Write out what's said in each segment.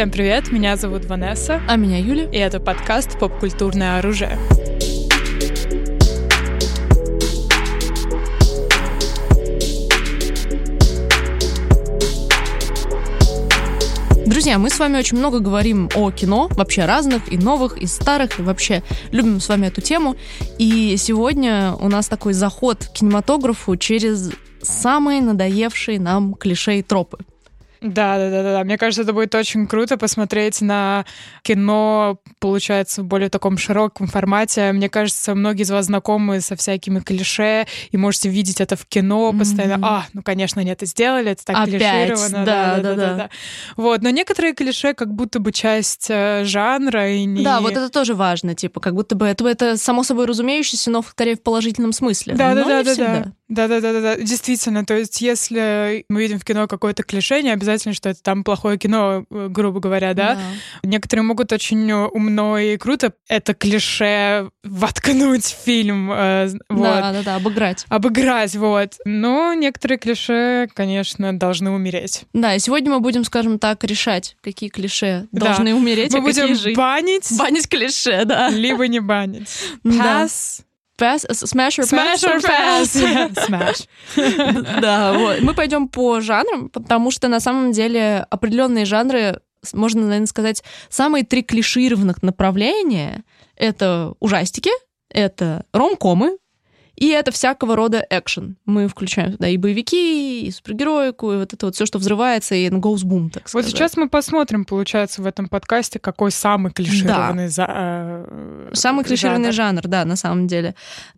Всем привет, меня зовут Ванесса. А меня Юля. И это подкаст «Поп-культурное оружие». Друзья, мы с вами очень много говорим о кино, вообще разных, и новых, и старых, и вообще любим с вами эту тему. И сегодня у нас такой заход к кинематографу через самые надоевшие нам клише и тропы. Да, да, да, да. Мне кажется, это будет очень круто посмотреть на кино, получается, в более таком широком формате. Мне кажется, многие из вас знакомы со всякими клише, и можете видеть это в кино постоянно. Mm-hmm. А, ну, конечно, они это сделали, это так Опять, клишировано. Да да, да, да, да. Вот, но некоторые клише как будто бы часть э, жанра и не... Да, вот это тоже важно, типа, как будто бы это, это само собой разумеющееся, но скорее в положительном смысле. Да, да, да, да, да. Да, да, да, да, да, действительно. То есть, если мы видим в кино какое-то клише, не обязательно, что это там плохое кино, э, грубо говоря, да. да. Некоторые могут очень умно и круто это клише воткнуть в фильм. Э, вот. Да, да, да, обыграть. Обыграть, вот. Но некоторые клише, конечно, должны умереть. Да, и сегодня мы будем, скажем так, решать, какие клише да. должны умереть, мы а будем какие жить. банить. Банить клише, да. Либо не банить. Pass. Pass, smash or pass? Smash or pass. Smash. Да, вот. Мы пойдем по жанрам, потому что на самом деле определенные жанры, можно, наверное, сказать, самые три клишированных направления — это ужастики, это ромкомы, и это всякого рода экшен. Мы включаем туда и боевики, и супергероику, и вот это вот все, что взрывается, и goes boom, так сказать. Вот сейчас мы посмотрим, получается, в этом подкасте, какой самый клишированный да. за, э, Самый клишированный жанр. жанр, да, на самом деле.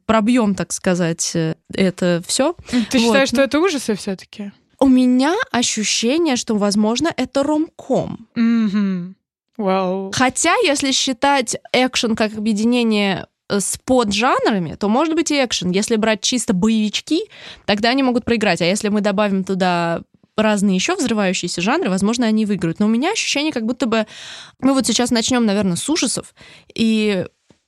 Пробьем, так сказать, э, это все. Ты вот. считаешь, что это ужасы все-таки? У меня ощущение, что, возможно, это ромком. Mm-hmm. Well. Хотя, если считать экшен как объединение с поджанрами, то может быть и экшен. Если брать чисто боевички, тогда они могут проиграть. А если мы добавим туда разные еще взрывающиеся жанры, возможно, они выиграют. Но у меня ощущение, как будто бы мы вот сейчас начнем, наверное, с ужасов, и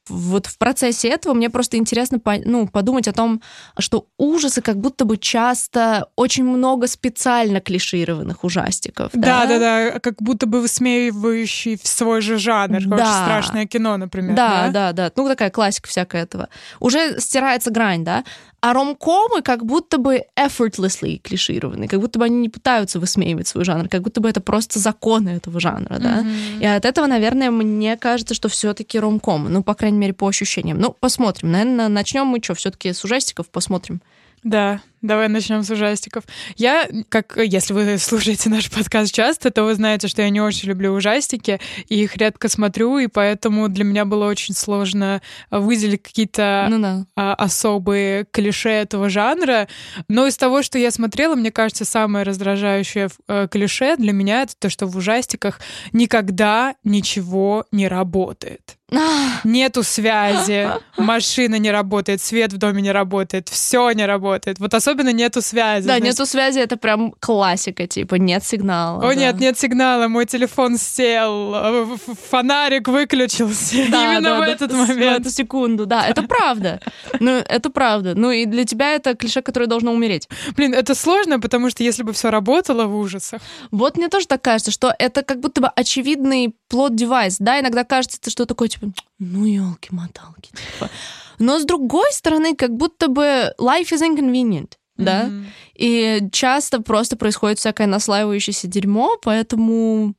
вот в процессе этого мне просто интересно ну, подумать о том, что ужасы как будто бы часто очень много специально клишированных ужастиков. Да, да, да, да как будто бы высмеивающий в свой же жанр, да. очень страшное кино, например. Да, да, да, да. Ну, такая классика всякая этого. Уже стирается грань, да. А ромкомы как будто бы effortlessly клишированы, как будто бы они не пытаются высмеивать свой жанр, как будто бы это просто законы этого жанра, да. Mm-hmm. И от этого, наверное, мне кажется, что все-таки ромкомы, ну, по крайней мере, по ощущениям. Ну, посмотрим. Наверное, начнем мы что, все-таки с ужастиков, посмотрим. Да, давай начнем с ужастиков. Я, как если вы слушаете наш подкаст часто, то вы знаете, что я не очень люблю ужастики, и их редко смотрю, и поэтому для меня было очень сложно выделить какие-то ну, да. а, особые клише этого жанра. Но из того, что я смотрела, мне кажется, самое раздражающее э, клише для меня это то, что в ужастиках никогда ничего не работает. Нету связи, машина не работает, свет в доме не работает, все не работает. Вот особенно нету связи. Да, нету связи, это прям классика, типа нет сигнала. О да. нет, нет сигнала, мой телефон сел, э, фонарик выключился. Да, Именно да, в этот да, момент. В эту секунду, да, это правда. Ну, это правда. Ну и для тебя это клише, которое должно умереть. Блин, это сложно, потому что если бы все работало в ужасах. Вот мне тоже так кажется, что это как будто бы очевидный плод-девайс. Да, иногда кажется, что такое, типа, ну, елки-моталки. Типа. Но с другой стороны, как будто бы life is inconvenient. Да, mm-hmm. и часто просто происходит всякое наслаивающееся дерьмо, поэтому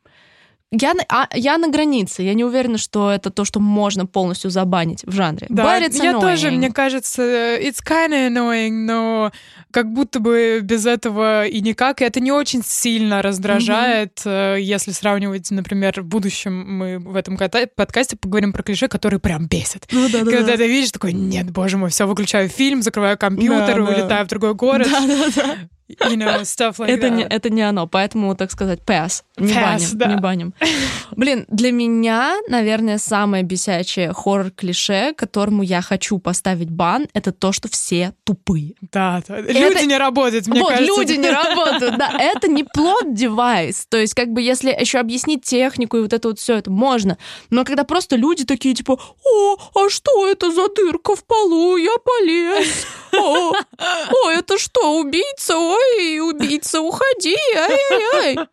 я, а, я на границе. Я не уверена, что это то, что можно полностью забанить в жанре. Да, я annoying. тоже, мне кажется, it's kind of annoying, но как будто бы без этого и никак. И это не очень сильно раздражает, mm-hmm. если сравнивать, например, в будущем мы в этом подкасте поговорим про клише, которые прям бесят. Ну, да, да, Когда да. ты видишь, такой, нет, боже мой, все, выключаю фильм, закрываю компьютер, да, улетаю да. в другой город. Да, да, да. You know, stuff like это, that. Не, это не оно, поэтому, так сказать, pass. Не pass, баним, да. не баним. Блин, для меня, наверное, самое бесячее хоррор-клише, которому я хочу поставить бан, это то, что все тупые. Да, да. люди не работают, мне вот, кажется. люди не работают, да. Это не плод девайс. То есть, как бы, если еще объяснить технику и вот это вот все, это можно. Но когда просто люди такие, типа, о, а что это за дырка в полу? Я полез. О, о это что, убийца? Ой, убийца, уходи, ай-яй-яй.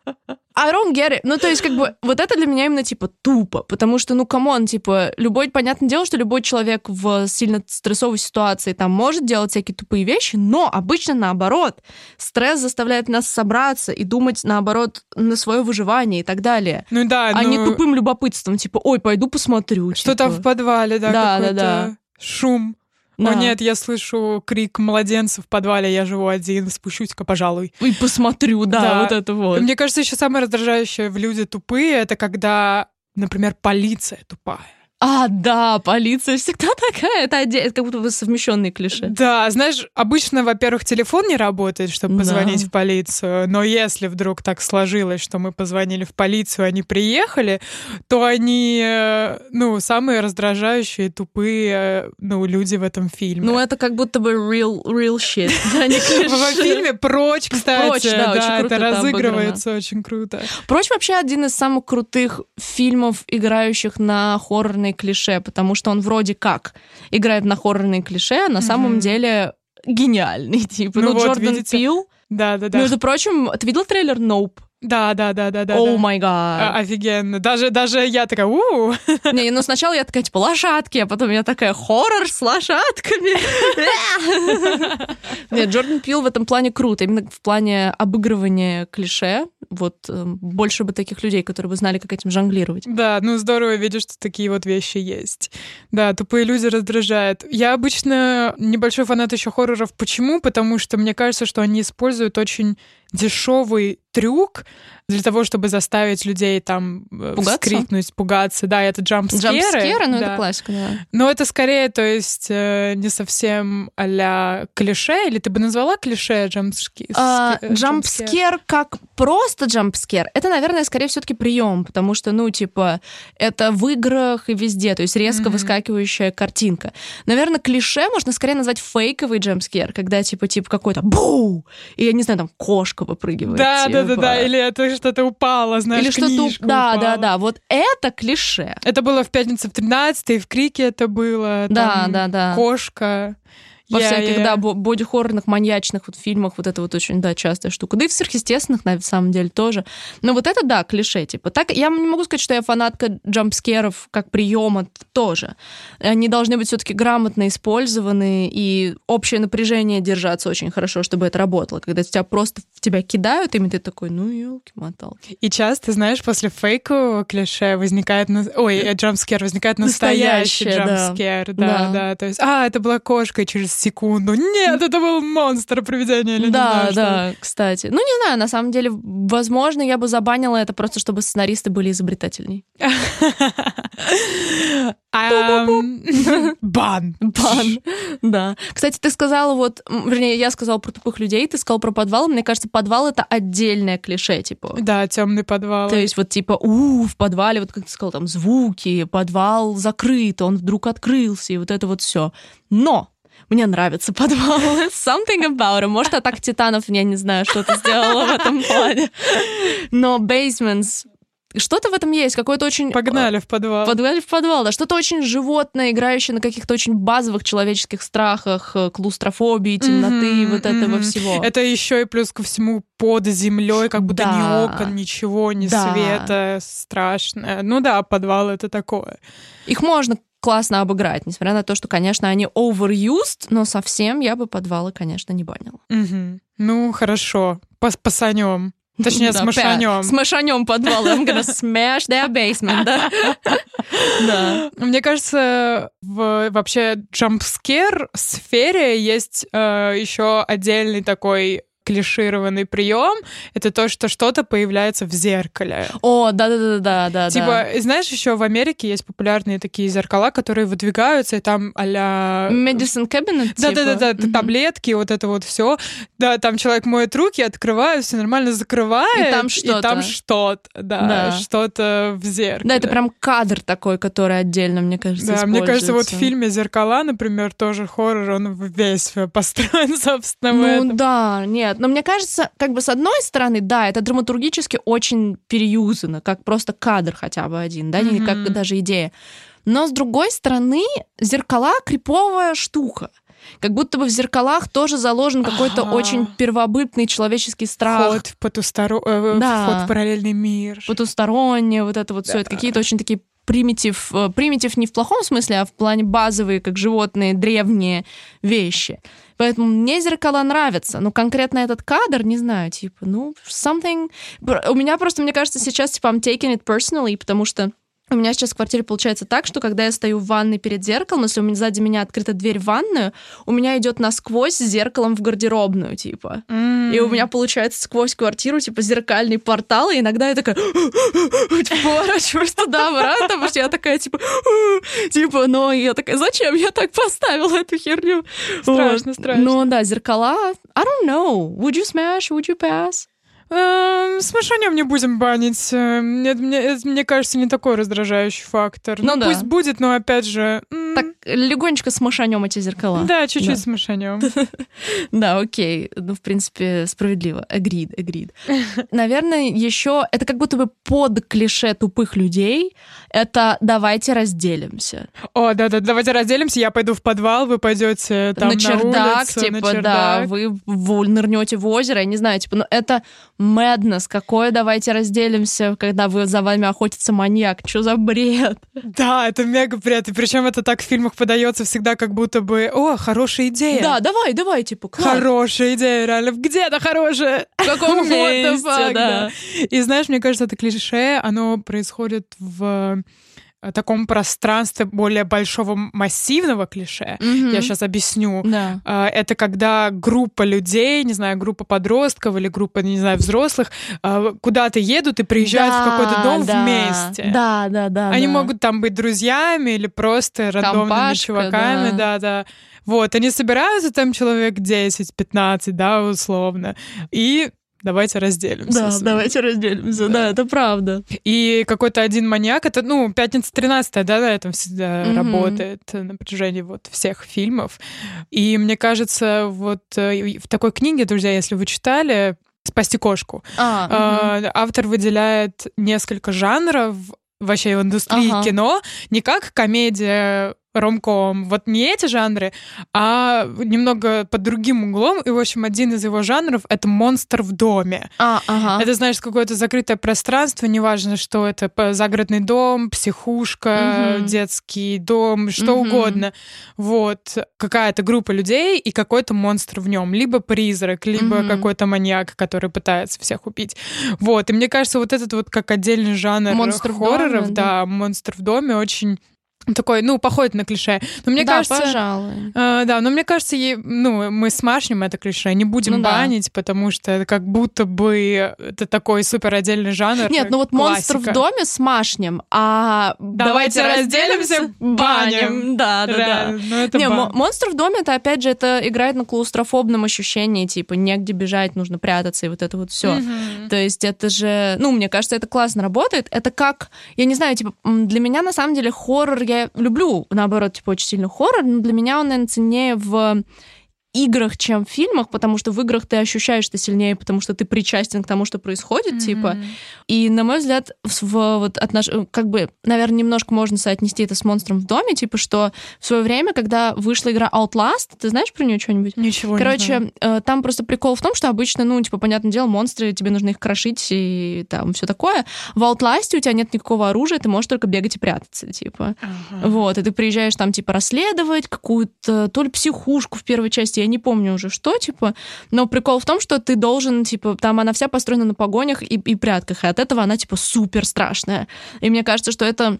I don't get it. Ну, то есть, как бы, вот это для меня именно, типа, тупо. Потому что, ну, come on, типа, любой, понятное дело, что любой человек в сильно стрессовой ситуации там может делать всякие тупые вещи, но обычно наоборот. Стресс заставляет нас собраться и думать, наоборот, на свое выживание и так далее. Ну да, А ну, не тупым любопытством, типа, ой, пойду посмотрю. Что типа. там в подвале, да, Да, какой-то да, да. шум. Да. О нет, я слышу крик младенца в подвале, я живу один, спущусь-ка, пожалуй. И посмотрю, да, Да. вот это вот. Мне кажется, еще самое раздражающее в люди тупые, это когда, например, полиция тупая. А, да, полиция всегда такая. Это, отде- это как будто бы совмещенные клише. Да, знаешь, обычно, во-первых, телефон не работает, чтобы Да. позвонить в полицию, но если вдруг так сложилось, что мы позвонили в полицию, они приехали, то они, э, ну, самые раздражающие, тупые, э, ну, люди в этом фильме. Ну, это как будто бы real, real shit. Да, клише. В фильме «Прочь», кстати, «Прочь», да, это разыгрывается очень круто. Прочь вообще один из самых крутых фильмов, играющих на хоррорные клише, потому что он вроде как играет на хоррорные клише, а на самом Мгм. деле гениальный, типа. Ну Ну, вот, Джордан видите? Пил. Да-да-да. Между прочим, ты видел трейлер Nope? Да-да-да-да-да. О май А, гад. Офигенно. Даже, даже я такая, у Не, ну сначала я такая, типа, лошадки, а потом я такая, хоррор с лошадками. Нет, Джордан Пил в этом плане круто, именно в плане обыгрывания клише. Вот э, больше бы таких людей, которые бы знали, как этим жонглировать. Да, ну здорово видишь, что такие вот вещи есть. Да, тупые люди раздражают. Я обычно небольшой фанат еще хорроров. Почему? Потому что мне кажется, что они используют очень дешевый трюк для того, чтобы заставить людей там э, Пугаться? вскрикнуть, пугаться. Да, это джампскеры. Джампскеры, ну да. это классика, да. Но это скорее, то есть, э, не совсем а клише, или ты бы назвала клише? А, э, Джампскер как просто джампскер, это, наверное, скорее все-таки прием, потому что, ну, типа, это в играх и везде, то есть резко Мгм. выскакивающая картинка. Наверное, клише можно скорее назвать фейковый джампскер, когда, типа, типа какой-то бу, и, я не знаю, там кошка выпрыгивает. Да, да, да, типа. да, или это что-то упало, знаешь, Или что-то... книжка Да, упала. да, да, вот это клише. Это было в пятницу в 13 и в Крике это было. Да, там да, да. Кошка. Во Я- всяких, я- да, бо- боди-хоррорных, маньячных вот фильмах вот это вот очень, да, частая штука. Да и в сверхъестественных, на самом деле, тоже. Но вот это, да, клише, типа. Так, я не могу сказать, что я фанатка джампскеров как приема тоже. Они должны быть все таки грамотно использованы, и общее напряжение держаться очень хорошо, чтобы это работало. Когда тебя просто в тебя кидают, и ты такой, ну, елки-моталки. И часто, знаешь, после фейкового клише возникает... на- Ой, э, джампскер, возникает настоящий Настоящее, да. джампскер. Да. да, Да. То есть, а, это была кошка, и через секунду. Нет, это был монстр, привидение или не да, знаю, что. да, кстати. Ну, не знаю, на самом деле, возможно, я бы забанила это просто, чтобы сценаристы были изобретательней. Бан. Бан. Да. Кстати, ты сказала вот, вернее, я сказала про тупых людей, ты сказал про подвал. Мне кажется, подвал это отдельное клише, типа. Да, темный подвал. То есть вот типа, у, в подвале, вот как ты сказал, там звуки, подвал закрыт, он вдруг открылся, и вот это вот все. Но мне нравится подвал. Something about it. Может, атака титанов, я не знаю, что ты сделала в этом плане. Но basements, что-то в этом есть, какой-то очень... Погнали в подвал. Подвали в подвал, да. Что-то очень животное, играющее на каких-то очень базовых человеческих страхах, э, клаустрофобии, темноты, Мгм, вот этого мгм. всего. Это еще и плюс ко всему под землей, как будто Да. ни окон, ничего, ни Да. света, страшно. Ну да, подвал это такое. Их можно классно обыграть, несмотря на то, что, конечно, они overused, но совсем я бы подвалы, конечно, не банила. Мгм. Ну хорошо, Пос пасанем. Точнее, Да, смашанем. пя- Смашанем подвал. I'm gonna smash their basement, да? Да. Мне кажется, в вообще джампскер сфере есть э, еще отдельный такой клишированный прием. Это то, что что-то появляется в зеркале. О, да-да-да-да, да. Типа, знаешь, еще в Америке есть популярные такие зеркала, которые выдвигаются, и там а-ля... Medicine cabinet, Да, да, да, да, типа? Мгм. таблетки, вот это вот все. Да, там человек моет руки, открывает, все нормально закрывает. И там И что-то. там что-то, да, Да. что-то в зеркале. Да, это прям кадр такой, который отдельно, мне кажется, Да, мне кажется, вот в фильме «Зеркала», например, тоже хоррор, он весь построен, собственно, Ну да, нет. Но мне кажется, как бы с одной стороны, да, это драматургически очень переюзано, как просто кадр хотя бы один, да, не Мгм. как даже идея. Но с другой стороны, зеркала криповая штука. Как будто бы в зеркалах тоже заложен какой-то Ага. очень первобытный человеческий страх. Вход в потусторо... э, Да. вход в параллельный мир. потустороннее, вот это вот все, это Да. какие-то очень такие примитив, э, примитив не в плохом смысле, а в плане базовые, как животные, древние вещи. Поэтому мне зеркала нравятся, но конкретно этот кадр, не знаю, типа, ну, something... У меня просто, мне кажется, сейчас, типа, I'm taking it personally, потому что у меня сейчас в квартире получается так, что когда я стою в ванной перед зеркалом, если у меня сзади меня открыта дверь в ванную, у меня идет насквозь с зеркалом в гардеробную, типа. И у меня получается сквозь квартиру, типа, зеркальный портал, и иногда я такая типа, поворачиваюсь туда-обратно, потому что я такая, типа, типа, но я такая, зачем я так поставила эту херню? Страшно, страшно. Ну да, зеркала, I don't know, would you smash, would you pass? Эм, С мышанем не будем банить. Эм, мне, это, мне кажется, не такой раздражающий фактор. Ну да. Пусть будет, но опять же... Так, легонечко смашанем эти зеркала. Да, чуть-чуть Да. с мышанем. Да, окей. Ну, в принципе, справедливо. Agreed, agreed. Наверное, еще это как будто бы под клише тупых людей. Это давайте разделимся. О, да-да, давайте разделимся. Я пойду в подвал, вы пойдете там на чердак, улицу, типа, на да, чердак. вы в- нырнете в озеро, я не знаю, типа, ну это madness, какое давайте разделимся, когда вы за вами охотится маньяк, что за бред? Да, это мега бред. И причем это так в фильмах подается всегда, как будто бы, о, хорошая идея. Да, давай, давай, типа, класс. Хорошая идея, реально. Где-то хорошая. в каком месте, fuck, да. И знаешь, мне кажется, это клише, оно происходит в таком пространстве более большого массивного клише. Мгм. Я сейчас объясню. Да. А, Это когда группа людей, не знаю, группа подростков или группа, не знаю, взрослых а, куда-то едут и приезжают в какой-то дом Да, вместе. Да, да, да. Они да. могут там быть друзьями или просто рандомными Компашка, чуваками, да. да, да. Вот, они собираются там человек 10-15, да, условно, и давайте разделимся. Да, давайте разделимся, да, это правда. И какой-то один маньяк, это, ну, пятница 13 да, на этом всегда Мгм. работает на протяжении вот всех фильмов. И мне кажется, вот э, в такой книге, друзья, если вы читали «Спасти кошку», А, э, автор выделяет несколько жанров вообще в индустрии Ага. кино, не как комедия, ромком, вот не эти жанры, а немного под другим углом. И, в общем, один из его жанров — это «Монстр в доме». А, ага. Это, знаешь, какое-то закрытое пространство, неважно, что это, загородный дом, психушка, Мгм. детский дом, что Мгм. угодно. Вот. Какая-то группа людей и какой-то монстр в нем. Либо призрак, либо Мгм. какой-то маньяк, который пытается всех убить. Вот. И мне кажется, вот этот вот как отдельный жанр Монстр хорроров, доме, да, монстр в доме очень такой, ну, походит на клише. Но мне да, кажется, пожалуй. Э, да, но мне кажется, е- ну, мы смашнем это клише, не будем Ну да. банить, потому что это как будто бы это такой супер отдельный жанр. Нет, ну вот монстр в классика. доме с машнем, а Давайте разделимся, баним. Да, да, да. Реально, ну, это Не, бан. мо- монстр в доме это опять же это играет на клаустрофобном ощущении, типа негде бежать, нужно прятаться и вот это вот все. Мгм. То есть это же, ну, мне кажется, это классно работает. Это как, я не знаю, типа, для меня на самом деле хоррор, я люблю, наоборот, типа, очень сильно хоррор, но для меня он, наверное, ценнее в играх, чем в фильмах, потому что в играх ты ощущаешь это сильнее, потому что ты причастен к тому, что происходит, типа. Мгм. И, на мой взгляд, в, в- вот отнош... как бы, наверное, немножко можно соотнести это с монстром в доме, типа, что в свое время, когда вышла игра Outlast, ты знаешь про нее что-нибудь? Ничего не знаю. Короче, э, там просто прикол в том, что обычно, ну, типа, понятное дело, монстры, тебе нужно их крошить и там все такое. В Outlast у тебя нет никакого оружия, ты можешь только бегать и прятаться, типа. Ага. Вот, и ты приезжаешь там, типа, расследовать какую-то, то ли психушку в первой части, я не помню уже что, типа, но прикол в том, что ты должен, типа, там она вся построена на погонях и, и прятках, и от этого она, типа, супер страшная. И мне кажется, что это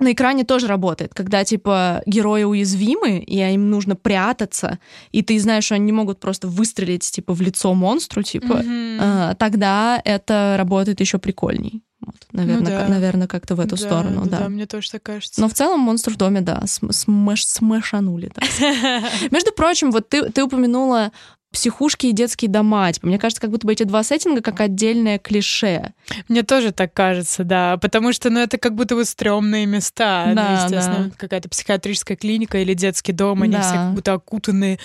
на экране тоже работает, когда, типа, герои уязвимы, и им нужно прятаться, и ты знаешь, что они не могут просто выстрелить, типа, в лицо монстру, типа, а, тогда это работает еще прикольней. Вот, наверное, да. ка- наверное, как-то в эту Да, сторону, да. Да, мне тоже так кажется. Но в целом монстр в доме, да, см- смеш- смешанули. Между прочим, вот ты, ты упомянула психушки и детские дома. Типа, мне кажется, как будто бы эти два сеттинга как отдельное клише. Мне тоже так кажется, да, потому что, ну, это как будто бы стрёмные места. Ну, Да, естественно, да. какая-то психиатрическая клиника или детский дом, они Да. все как будто окутаны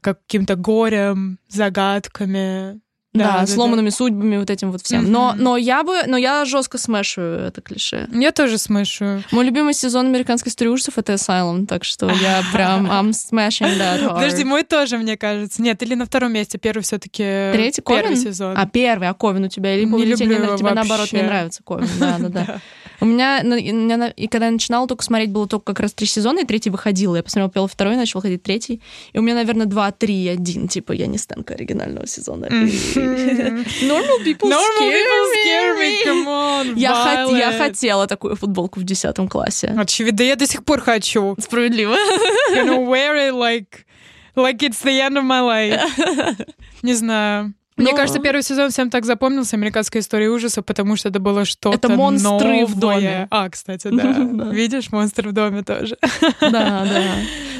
каким-то горем, загадками. Да, Да, да, сломанными судьбами, вот этим вот всем. Мгм. Но, но я бы, но я жестко смешиваю это клише. Я тоже смышу. Мой любимый сезон американской истории ужасов это Asylum, так что я прям I'm smashing that hard. Подожди, мой тоже, мне кажется. Нет, или на втором месте. Первый все таки Третий первый Ковен? сезон. А первый, а Ковен у тебя либо Не люблю на- его тебе наоборот не нравится Ковен. Да, да, да. У меня, ну, и, когда я начинала только смотреть, было только как раз три сезона, и третий выходил. Я посмотрела первый, второй, начал выходить третий. И у меня, наверное, два, три, один. Типа, я не станка оригинального сезона. Normal people scare me. me, come on, Я, хотела такую футболку в десятом классе. Очевидно, я до сих пор хочу. Справедливо. Gonna wear it like, like it's the end of my life. Не знаю. Мне Ну. кажется, первый сезон всем так запомнился «Американская история ужаса», потому что это было что-то Это монстры в новое. доме. А, кстати, да. Да. Видишь, монстры в доме тоже. Да, да.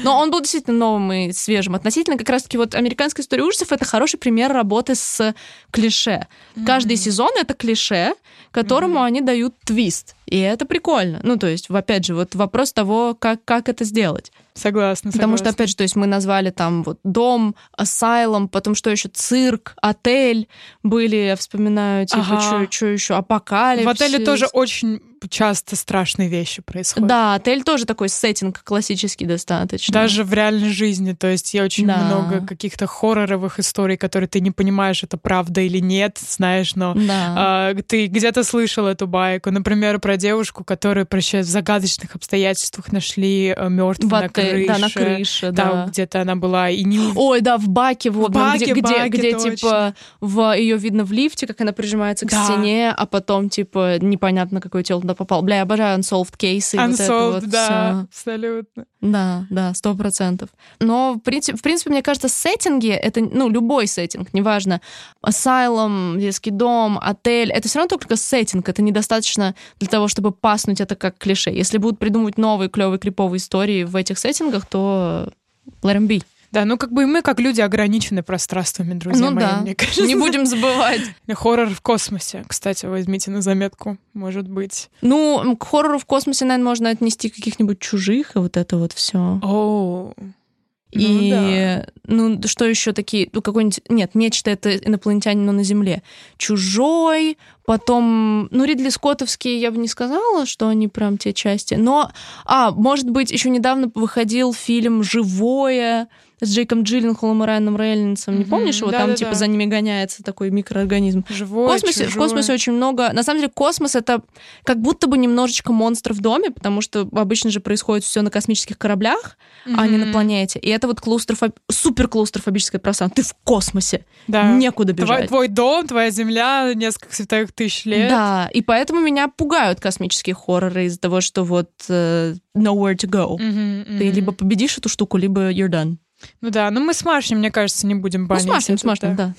Но он был действительно новым и свежим. Относительно как раз-таки вот «Американская история ужасов» — это хороший пример работы с клише. Каждый сезон — это клише, которому они дают твист. И это прикольно. Ну, то есть, опять же, вот вопрос того, как, как это сделать. Согласна, Потому что, согласна. опять же, то есть мы назвали там вот дом, асайлом, потом что еще, цирк, отель были, я вспоминаю, типа, Ага. что еще, апокалипсис. В отеле тоже очень часто страшные вещи происходят. Да, отель тоже такой сеттинг классический достаточно. Даже в реальной жизни. То есть я очень Да. много каких-то хорроровых историй, которые ты не понимаешь, это правда или нет, знаешь, но Да. а, ты где-то слышал эту байку. Например, про девушку, которую вообще в загадочных обстоятельствах нашли мертвой в на крыше. да, на крыше, Да, да. где-то она была и не Ой, да, в баке, вот, В баке, где, где, баке, где, точно. типа в ее видно в лифте, как она прижимается к Да. стене, а потом типа непонятно какое тело туда попало. Бля, я обожаю unsolved кейсы. вот Unsolved, вот да, всё. абсолютно. Да, да, сто процентов. Но, в принципе, в принципе, мне кажется, сеттинги, это, ну, любой сеттинг, неважно, асайлом, детский дом, отель, это все равно только сеттинг, это недостаточно для того, чтобы паснуть это как клише. Если будут придумывать новые клевые криповые истории в этих сеттингах, то let 'em be. Да, ну как бы и мы, как люди, ограничены пространствами, друзья ну мои, да, мне кажется. не будем забывать. Хоррор в космосе, кстати, возьмите на заметку, может быть. Ну, к хоррору в космосе, наверное, можно отнести каких-нибудь чужих и вот это вот все. О, И, ну, что еще такие, ну, какой-нибудь, нет, нечто это инопланетянин, но на Земле. Чужой, потом, ну, Ридли Скоттовские я бы не сказала, что они прям те части, но, а, может быть, еще недавно выходил фильм «Живое», с Джейком Джилленхолом и Райаном Рейнольдсом. Не помнишь его? Там, Да-да-да. типа, за ними гоняется такой микроорганизм. В живой, космосе, в космосе очень много. На самом деле, космос это как будто бы немножечко монстр в доме, потому что обычно же происходит все на космических кораблях, а не на планете. И это вот клаустрофоб... супер клаустрофобическое пространство. Ты в космосе. Да. Некуда Твой, бежать. твой дом, твоя земля, несколько световых тысяч лет. Да, и поэтому меня пугают космические хорроры из-за того, что вот э, nowhere to go. Мгм, Ты мгм. либо победишь эту штуку, либо you're done. Ну да, ну мы с Машей, мне кажется, не будем Ну, банить. смашным, это, смашным, да.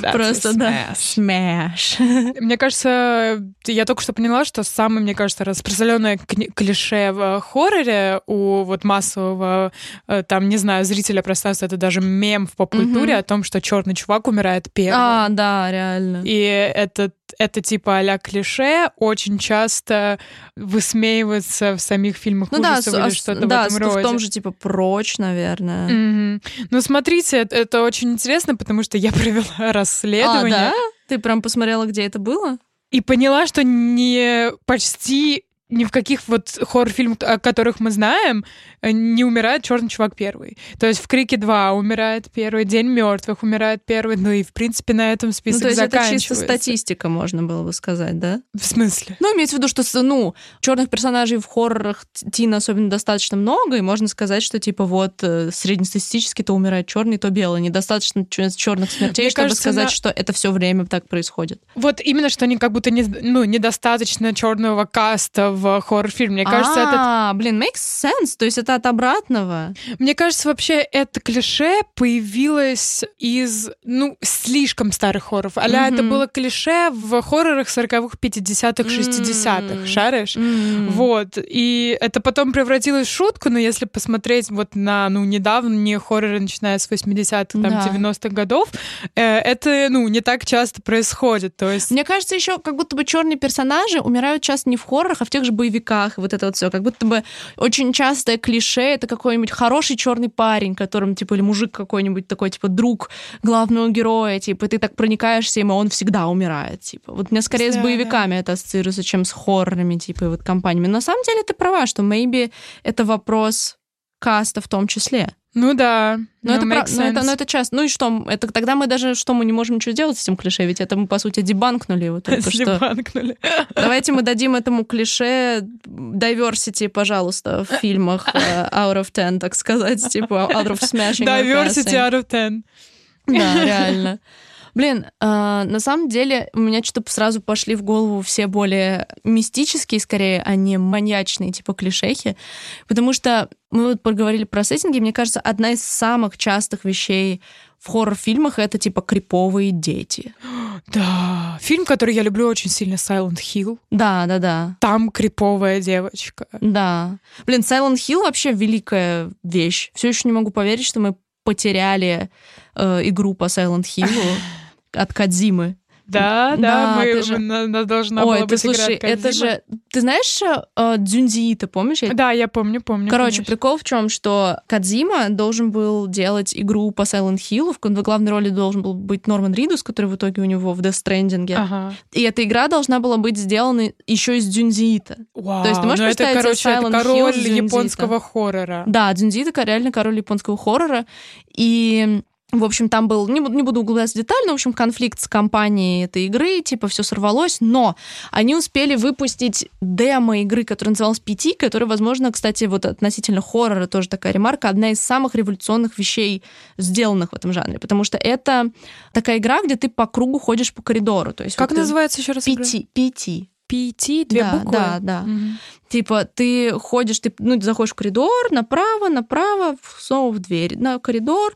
That's Просто, да. Smash. Мне кажется, я только что поняла, что самое, мне кажется, распространенное клише в хорроре у вот массового, э, там, не знаю, зрителя пространства, это даже мем в поп-культуре Мгм. о том, что черный чувак умирает первым. А, да, реально. И это, это типа а клише очень часто высмеивается в самих фильмах Ну да, ужасов с- или а, что-то да, в этом роде. в том же, типа, прочь, наверное. Мгм. Ну, смотрите, это, очень интересно, потому что я провела А, расследование да? Ты прям посмотрела, где это было? и поняла, что не почти ни в каких вот хоррор-фильмах, о которых мы знаем, э, не умирает черный чувак первый. То есть в Крике 2 умирает первый, День мертвых умирает первый, ну и в принципе на этом Ну, список то есть это чисто заканчивается. статистика, можно было бы сказать, да? В смысле? Ну, имеется в виду, что, ну, черных персонажей в хоррорах Тина особенно достаточно много, и можно сказать, что, типа, вот, э, среднестатистически то умирает черный, то белый. Недостаточно черных смертей, Мне чтобы кажется, сказать, на- что это все время так происходит. Вот именно, что они как будто не, ну, недостаточно черного каста в хоррор-фильме. Мне кажется, этот а, блин, makes sense. То есть это от обратного. Мне кажется, вообще это клише появилось из, ну, слишком старых хорроров. Аля это было клише в хоррорах 40-х, 50-х, 60-х, М. шаришь? Вот, и это потом превратилось в шутку, но если посмотреть вот на, ну, недавние хорроры, начиная с 80-х, там, Да. 90-х годов, э, это, ну, не так часто происходит, то есть... Мне кажется, еще как будто бы черные персонажи умирают часто не в хоррорах, а в тех же же боевиках, вот это вот все. Как будто бы очень частое клише это какой-нибудь хороший черный парень, которым, типа, или мужик какой-нибудь такой, типа, друг главного героя, типа, ты так проникаешься им, а он всегда умирает, типа. Вот мне скорее да, с боевиками да. это ассоциируется, чем с хоррорами, типа, и вот компаниями. Но на самом деле ты права, что maybe это вопрос каста в том числе. Ну да. Но, это, про... но, это, но это часто. Ну и что? Это тогда мы даже что мы не можем ничего сделать с этим клише, ведь это мы по сути дебанкнули его только что. Дебанкнули. Давайте мы дадим этому клише diversity, пожалуйста, в фильмах э, out of ten, так сказать, типа out of smashing. Diversity out of ten. Да, реально. Блин, э, на самом деле у меня что-то сразу пошли в голову все более мистические, скорее, а не маньячные, типа клишехи. Потому что мы вот поговорили про сеттинги, мне кажется, одна из самых частых вещей в хоррор-фильмах это типа криповые дети. Да, фильм, который я люблю очень сильно, Silent Hill. Да, да, да. Там криповая девочка. Да. Блин, Silent Hill вообще великая вещь. Все еще не могу поверить, что мы потеряли э, игру по Silent Hill от Кадзимы. Да, да, да мы, же... мы, должна Ой, была ты, быть слушай, это же... Ты знаешь э, Дзюнзи, ты помнишь? Да, я помню, помню. Короче, конечно. прикол в чем, что Кадзима должен был делать игру по Silent Hill, в главной роли должен был быть Норман Ридус, который в итоге у него в Death Stranding. Ага. И эта игра должна была быть сделана еще из Дзюнзиита. Вау, То есть ты можешь представить это, короче, Silent это король Hill японского хоррора. Да, Дзюнзиита реально король японского хоррора. И в общем, там был, не буду, не буду углубляться детально, в общем, конфликт с компанией этой игры, типа, все сорвалось, но они успели выпустить демо игры, которая называлась PT, которая, возможно, кстати, вот относительно хоррора тоже такая ремарка, одна из самых революционных вещей, сделанных в этом жанре, потому что это такая игра, где ты по кругу ходишь по коридору. То есть как вот называется еще раз? PT. PT. PT, две да, буквы? Да, да. Угу. Типа ты ходишь, ты ну, заходишь в коридор, направо, направо, снова в дверь, на коридор,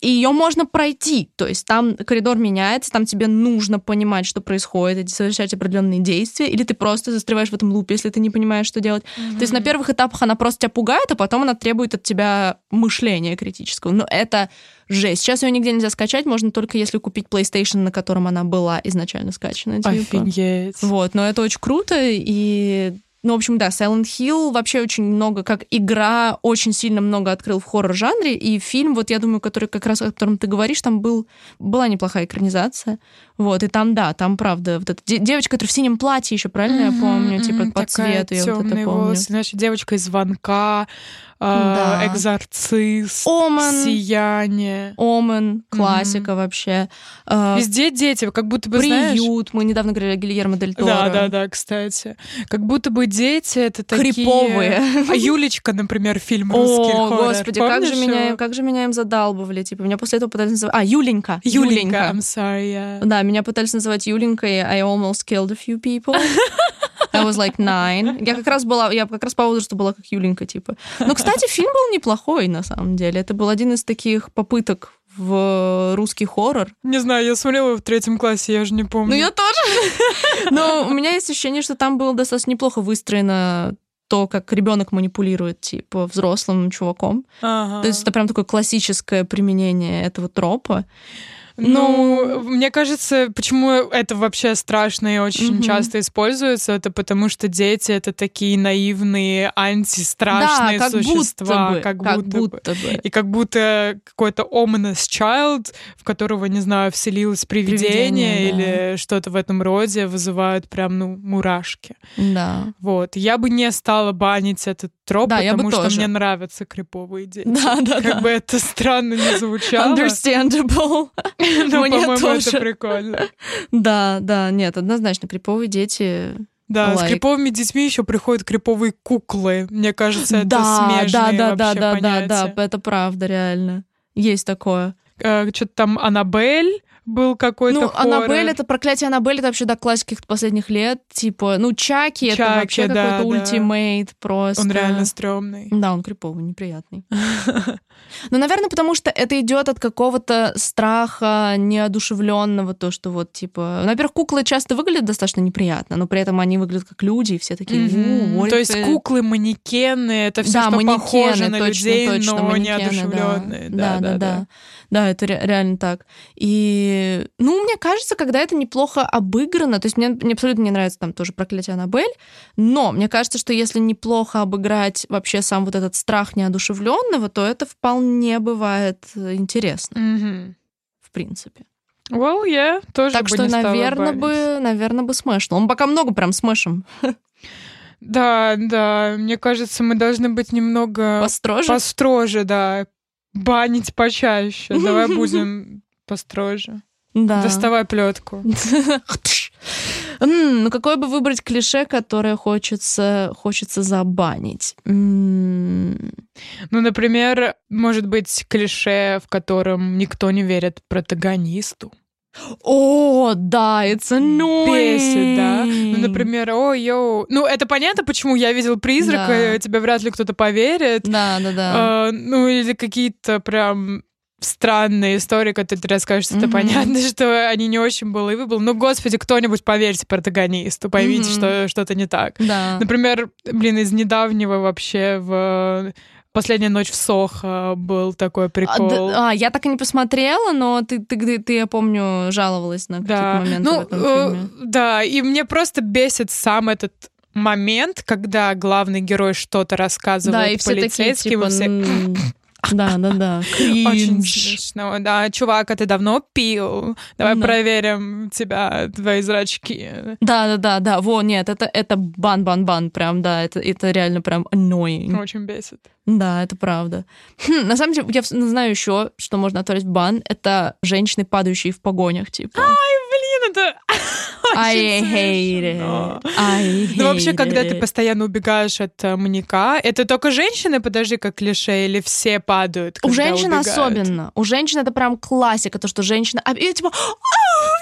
и ее можно пройти. То есть там коридор меняется, там тебе нужно понимать, что происходит, и совершать определенные действия, или ты просто застреваешь в этом лупе, если ты не понимаешь, что делать. Mm-hmm. То есть на первых этапах она просто тебя пугает, а потом она требует от тебя мышления критического. Но это жесть. Сейчас ее нигде нельзя скачать, можно только если купить PlayStation, на котором она была изначально скачана. Типа. Офигеть. Вот, но это очень круто, и ну, в общем, да, Silent Hill вообще очень много, как игра, очень сильно много открыл в хоррор-жанре, и фильм, вот я думаю, который как раз, о котором ты говоришь, там был, была неплохая экранизация, вот, и там, да, там, правда, вот эта девочка, которая в синем платье еще, правильно mm-hmm, я помню, mm-hmm, типа по цвету, я вот это помню. Волосы, значит, девочка из звонка, да. Экзорцист, Омен. Сияние. Омен, классика mm-hmm. вообще. А, Везде дети, как будто бы, Приют. знаешь... Мы недавно говорили о Гильермо Дель Торо. Да, да, да, кстати. Как будто бы дети — это такие... Криповые. А Юлечка, например, фильм русский О, хоррор. господи, как же, меня, как же меня им задалбывали. Типа, меня после этого пытались называть... А, Юленька. Юленька. Юленька. I'm sorry, yeah. Да, меня пытались называть Юленькой. I almost killed a few people. I was like nine. Я как раз была, я как раз по возрасту была как Юленька, типа. Но, кстати, фильм был неплохой, на самом деле. Это был один из таких попыток в русский хоррор. Не знаю, я смотрела его в третьем классе, я же не помню. Ну, я тоже. Но у меня есть ощущение, что там было достаточно неплохо выстроено то, как ребенок манипулирует, типа, взрослым чуваком. Ага. То есть это прям такое классическое применение этого тропа. Ну, мне кажется, почему это вообще страшно и очень угу. часто используется, это потому что дети это такие наивные, антистрашные да, как существа, будто бы, как, как будто, будто бы. И как будто какой-то ominous child, в которого, не знаю, вселилось привидение, привидение или да. что-то в этом роде, вызывают прям, ну, мурашки. Да. Вот. Я бы не стала банить этот троп, да, потому что тоже. мне нравятся криповые дети. Да, да, как да. бы это странно не звучало. Understandable. Ну, по-моему, это прикольно. Да, да, нет, однозначно, криповые дети да, like. с криповыми детьми еще приходят криповые куклы. Мне кажется, это да, смежные да, да, вообще да, понятия. да, да, это правда, реально. Есть такое. Э, Что-то там Аннабель был какой-то Ну, хоррор. Аннабель, это проклятие Аннабель, это вообще до классики последних лет. Типа, ну, Чаки, Чаки это вообще да, какой-то да. ультимейт просто. Он реально стрёмный. Да, он криповый, неприятный. Ну, наверное, потому что это идет от какого-то страха неодушевленного, то, что вот, типа... Во-первых, куклы часто выглядят достаточно неприятно, но при этом они выглядят как люди, и все такие... «У, То есть куклы, манекены, это все, Да, что манекены, похоже на точно, людей, точно, но манекены, да. неодушевленные. Да, да, да. Да, это ре- реально так. И И, ну, мне кажется, когда это неплохо обыграно, то есть мне, мне абсолютно не нравится там тоже проклятие Аннабель, но мне кажется, что если неплохо обыграть вообще сам вот этот страх неодушевленного, то это вполне бывает интересно, Мгм. в принципе. Well, yeah, тоже так бы что, наверное, бы, наверное, бы смешно. Мы пока много прям смешим. Да, да, мне кажется, мы должны быть немного Построже. построже, да. Банить почаще. Давай будем построже. Да. Доставай плетку. Ну, какое бы выбрать клише, которое хочется, хочется забанить? Ну, например, может быть, клише, в котором никто не верит протагонисту. О, да, it's annoying. Бесит, да? Ну, например, о, йоу. Ну, это понятно, почему я видел призрака, Да. тебе вряд ли кто-то поверит. Да, да, да. А, ну, или какие-то прям странные истории, которые ты расскажешь, это Мгм. понятно, что они не очень believable. Ну, господи, кто-нибудь поверьте протагонисту, поймите, Мгм. что что-то не так. Да. Например, блин, из недавнего вообще в «Последняя ночь в Сохо» был такой А, прикол. да- а, я так и не посмотрела, но ты, ты, ты, ты, я помню, жаловалась на какие-то Да, моменты ну, в этом э, фильме. да, и мне просто бесит сам этот момент, когда главный герой что-то рассказывает Да, и все такие, типа, все да, да, да, Очень кринж. смешно, да. Чувак, а ты давно пил? Давай Да. проверим тебя, твои зрачки. Да, да, да, да. Во, нет, это, это бан-бан-бан, прям, да, это, это реально прям annoying. Очень бесит. Да, это правда. Хм, на самом деле, я знаю еще, что можно отправить в бан. Это женщины, падающие в погонях, типа. Блин, это I hate it. I Ну, вообще, когда ты постоянно убегаешь от э, маньяка, это только женщины, подожди, как клише, или все падают, У женщин убегают? особенно. У женщин это прям классика, то, что женщина... и типа,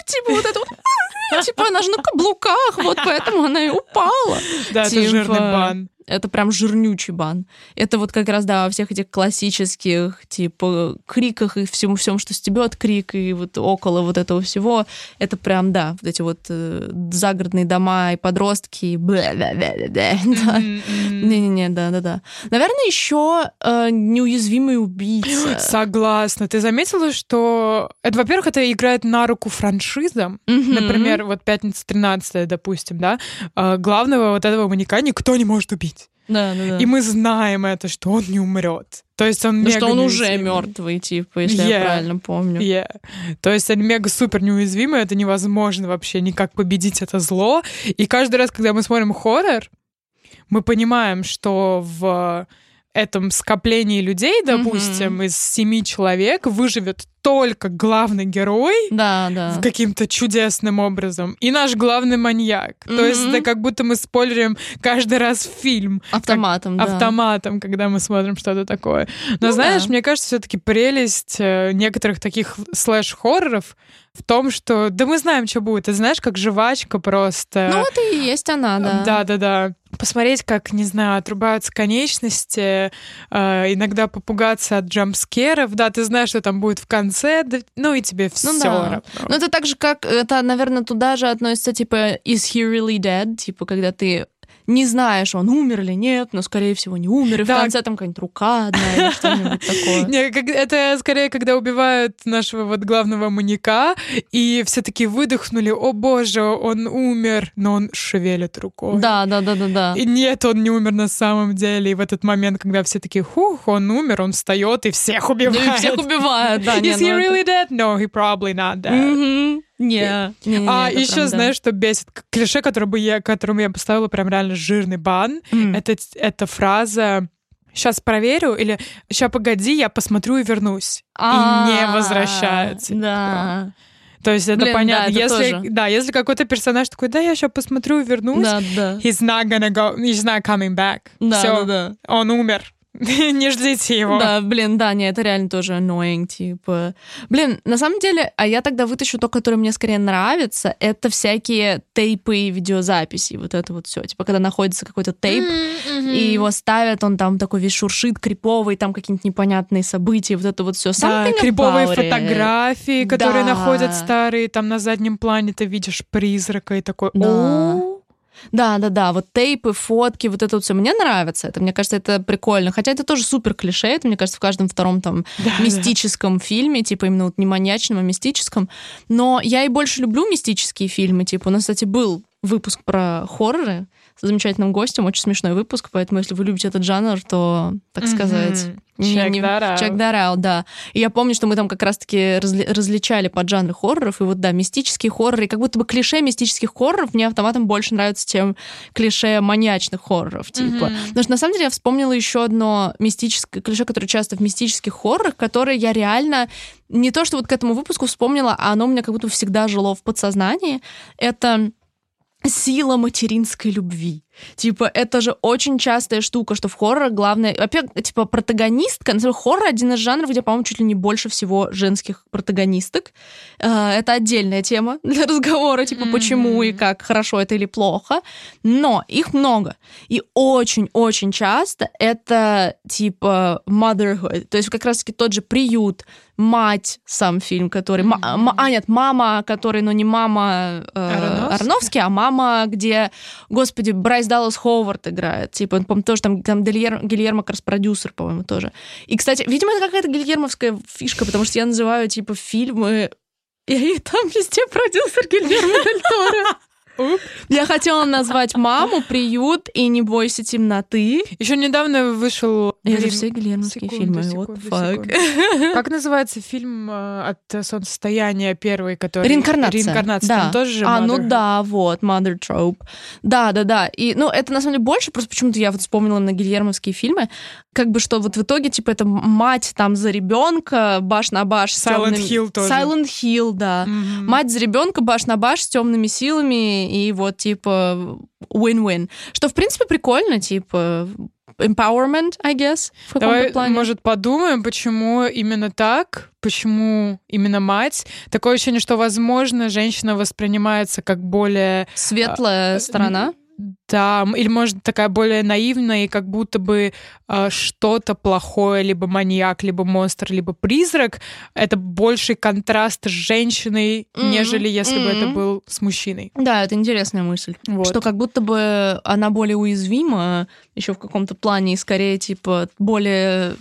типа вот это вот, типа она же на каблуках, вот поэтому она и упала. Да, это Типа, жирный бан. Это прям жирнючий бан. Это вот как раз, да, во всех этих классических, типа, криках и всему всем, что стебет крик, и вот около вот этого всего. Это прям, да, вот эти вот э, загородные дома и подростки. и. Не-не-не, да-да-да. Наверное, еще э, неуязвимый убийца. Согласна. Ты заметила, что это, во-первых, это играет на руку франшизам. Например, вот пятница 13 допустим, да, а, главного вот этого маньяка никто не может убить. Да, да, да. И мы знаем это, что он не умрет. То есть он Ну, что он уже мертвый, типа, если Yeah. я правильно помню. Yeah. То есть он мега супер неуязвимый, это невозможно вообще никак победить это зло. И каждый раз, когда мы смотрим хоррор, мы понимаем, что в этом скоплении людей, допустим, Мгм. из семи человек выживет только главный герой, Да, да. каким-то чудесным образом. И наш главный маньяк. То есть это как будто мы спойлерим каждый раз фильм. Автоматом, как- да. Автоматом, когда мы смотрим что-то такое. Но Ну знаешь, да. мне кажется, все-таки прелесть э, некоторых таких слэш-хорроров в том, что да мы знаем, что будет. Ты знаешь, как жвачка просто. Ну, это и есть она, да. Да, да, да. Посмотреть, как, не знаю, отрубаются конечности, э, иногда попугаться от джампскеров. Да, ты знаешь, что там будет в конце, да, ну и тебе все Ну да. равно. Ну, это так же, как... Это, наверное, туда же относится, типа, is he really dead? Типа, когда ты не знаешь, он умер или нет, но, скорее всего, не умер, и Да. в конце там какая-нибудь рука одна или что-нибудь такое. Не, это скорее, когда убивают нашего вот главного маньяка, и все таки выдохнули, о боже, он умер, но он шевелит рукой. Да, да, да, да, да. И нет, он не умер на самом деле. И в этот момент, когда все такие, хух, он умер, он встает и всех убивает. Да, и всех убивают, да. Is ну he это- really dead? No, he probably not dead. Не, не, не, а еще, прям, да. знаешь, что бесит? Клише, которое бы я, которому я поставила прям реально жирный бан, это, это фраза «сейчас проверю» или «сейчас погоди, я посмотрю и вернусь». И не А, возвращается. Да. То есть это Блин, да, понятно. это если, тоже. да, если какой-то персонаж такой «да, я сейчас посмотрю и вернусь», Да, да. he's not gonna go, he's not coming back. Да, Всё, да, да. он умер. не ждите его. Да, блин, да, не, это реально тоже annoying, типа. Блин, на самом деле, а я тогда вытащу то, которое мне скорее нравится, это всякие тейпы и видеозаписи, вот это вот все. Типа, когда находится какой-то тейп, и его ставят, он там такой весь шуршит, криповый, там какие-нибудь непонятные события, вот это вот все. Да, криповые фотографии, которые Да. находят старые, там на заднем плане ты видишь призрака и такой, Да. «О, Да, да, да, вот тейпы, фотки, вот это вот все мне нравится. Это, мне кажется, это прикольно. Хотя это тоже супер клише. Это, мне кажется, в каждом втором там Да, мистическом фильме, типа именно вот не маньячном, а мистическом. Но я и больше люблю мистические фильмы. Типа у нас, кстати, был выпуск про хорроры с замечательным гостем, очень смешной выпуск, поэтому если вы любите этот жанр, то, так Мгм. сказать, Check не- that out. check that out, да. И я помню, что мы там как раз-таки разли- различали под жанры хорроров, и вот, да, мистические хорроры, и как будто бы клише мистических хорроров мне автоматом больше нравится, чем клише маньячных хорроров, типа. Мгм. Потому что, на самом деле, я вспомнила еще одно мистическое клише, которое часто в мистических хоррорах, которое я реально не то, что вот к этому выпуску вспомнила, а оно у меня как будто всегда жило в подсознании. Это сила материнской любви. Типа, это же очень частая штука, что в хоррорах главное... Во-первых, типа, протагонистка... На самом деле, хоррор один из жанров, где, по-моему, чуть ли не больше всего женских протагонисток. Э, Это отдельная тема для разговора, типа, почему и как, хорошо это или плохо. Но их много. И очень-очень часто это, типа, motherhood. То есть как раз-таки тот же приют, мать, сам фильм, который... ма- Мгм. а, нет, мама, который, но не мама э? Аронофски, а мама, где, господи, Брайс Даллас Ховард играет. Типа, он, по-моему, тоже там, там Дельер- Гильермо Карс продюсер, по-моему, тоже. И, кстати, видимо, это какая-то гильермовская фишка, потому что я называю, типа, фильмы... И там везде продюсер Гильермо Дель Торо. Я хотела назвать маму, приют и не бойся темноты. Еще недавно вышел... Я же все гильермовские фильмы. секунду, What. Как называется фильм э, от солнцестояния первый, который... Реинкарнация. Реинкарнация. Да. Там тоже же А, ну да, вот, Mother Trope. Да, да, да. И, ну, это на самом деле больше, просто почему-то я вот вспомнила на гильермовские фильмы, как бы что вот в итоге, типа, это мать там за ребенка, баш на баш. Silent тёмными- Hill тоже. Silent Hill, да. Мгм. Мать за ребенка, баш на баш с темными силами, и вот, типа, win-win. Что, в принципе, прикольно, типа, empowerment, I guess, в Давай, плане. может, подумаем, почему именно так, почему именно мать. Такое ощущение, что, возможно, женщина воспринимается как более Светлая а, сторона. Да, м, или, может, такая более наивная, и как будто бы э, что-то плохое, либо маньяк, либо монстр, либо призрак, это больший контраст с женщиной, Мгм, нежели если бы это был с мужчиной. Да, это интересная мысль. Вот. Что как будто бы она более уязвима еще в каком-то плане, и скорее, типа, более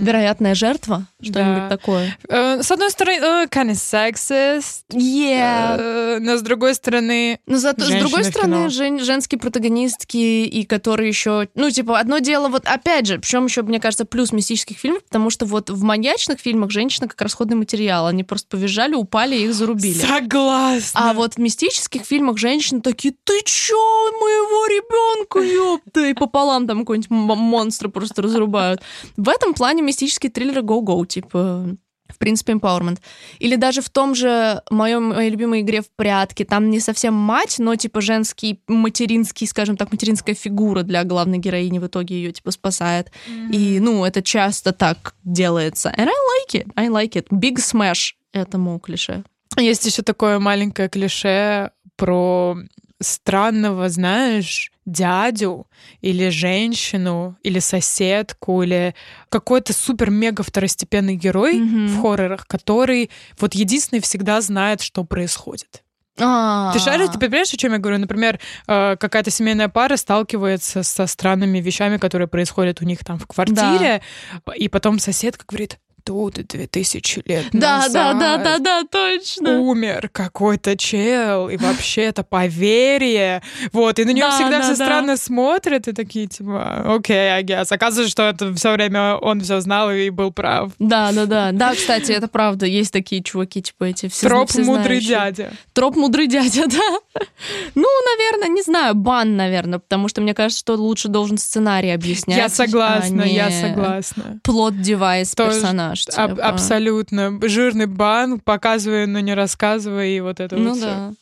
вероятная жертва, что-нибудь Да. такое. Э, с одной стороны, э, kind of sexist, Yeah. э, но с другой стороны, Но зато, с другой стороны, жен- женские протагонистки, и которые еще, ну, типа, одно дело, вот опять же, причем еще, мне кажется, плюс мистических фильмов, потому что вот в маньячных фильмах женщина как расходный материал, они просто повизжали, упали и их зарубили. согласна. А вот в мистических фильмах женщины такие, ты чё, моего ребенка, ёпта, и пополам там какой-нибудь м- монстра просто разрубают. В этом плане мистические триллеры go-go, типа, в принципе, empowerment. Или даже в том же моем, моей любимой игре в прятки, там не совсем мать, но типа женский, материнский, скажем так, материнская фигура для главной героини в итоге ее типа спасает. И, ну, это часто так делается. And I like it, I like it. Big smash этому клише. Есть еще такое маленькое клише про странного, знаешь, дядю или женщину, или соседку, или какой-то супер-мега второстепенный герой Мгм. в хоррорах, который вот единственный всегда знает, что происходит. А. Ты шаришь, ты понимаешь, о чем я говорю? Например, э, какая-то семейная пара сталкивается со странными вещами, которые происходят у них там в квартире, и потом соседка говорит, тут 2000 лет Да, да, назад да, да, да, точно. умер какой-то чел, и вообще это поверье. Вот, и на нее Да, всегда да, все да. странно смотрят, и такие, типа, okay, I guess. Оказывается, что это все время он все знал и был прав. Да, да, да. Да, кстати, это правда. Есть такие чуваки, типа эти все Троп мудрый дядя. Троп мудрый дядя, да. Ну, наверное, не знаю, бан, наверное, потому что мне кажется, что лучше должен сценарий объяснять. Я согласна, а я согласна. Plot device Тоже персонаж. Аб- абсолютно. Жирный бан, показывай, но не рассказывай, и вот это Ну вот да.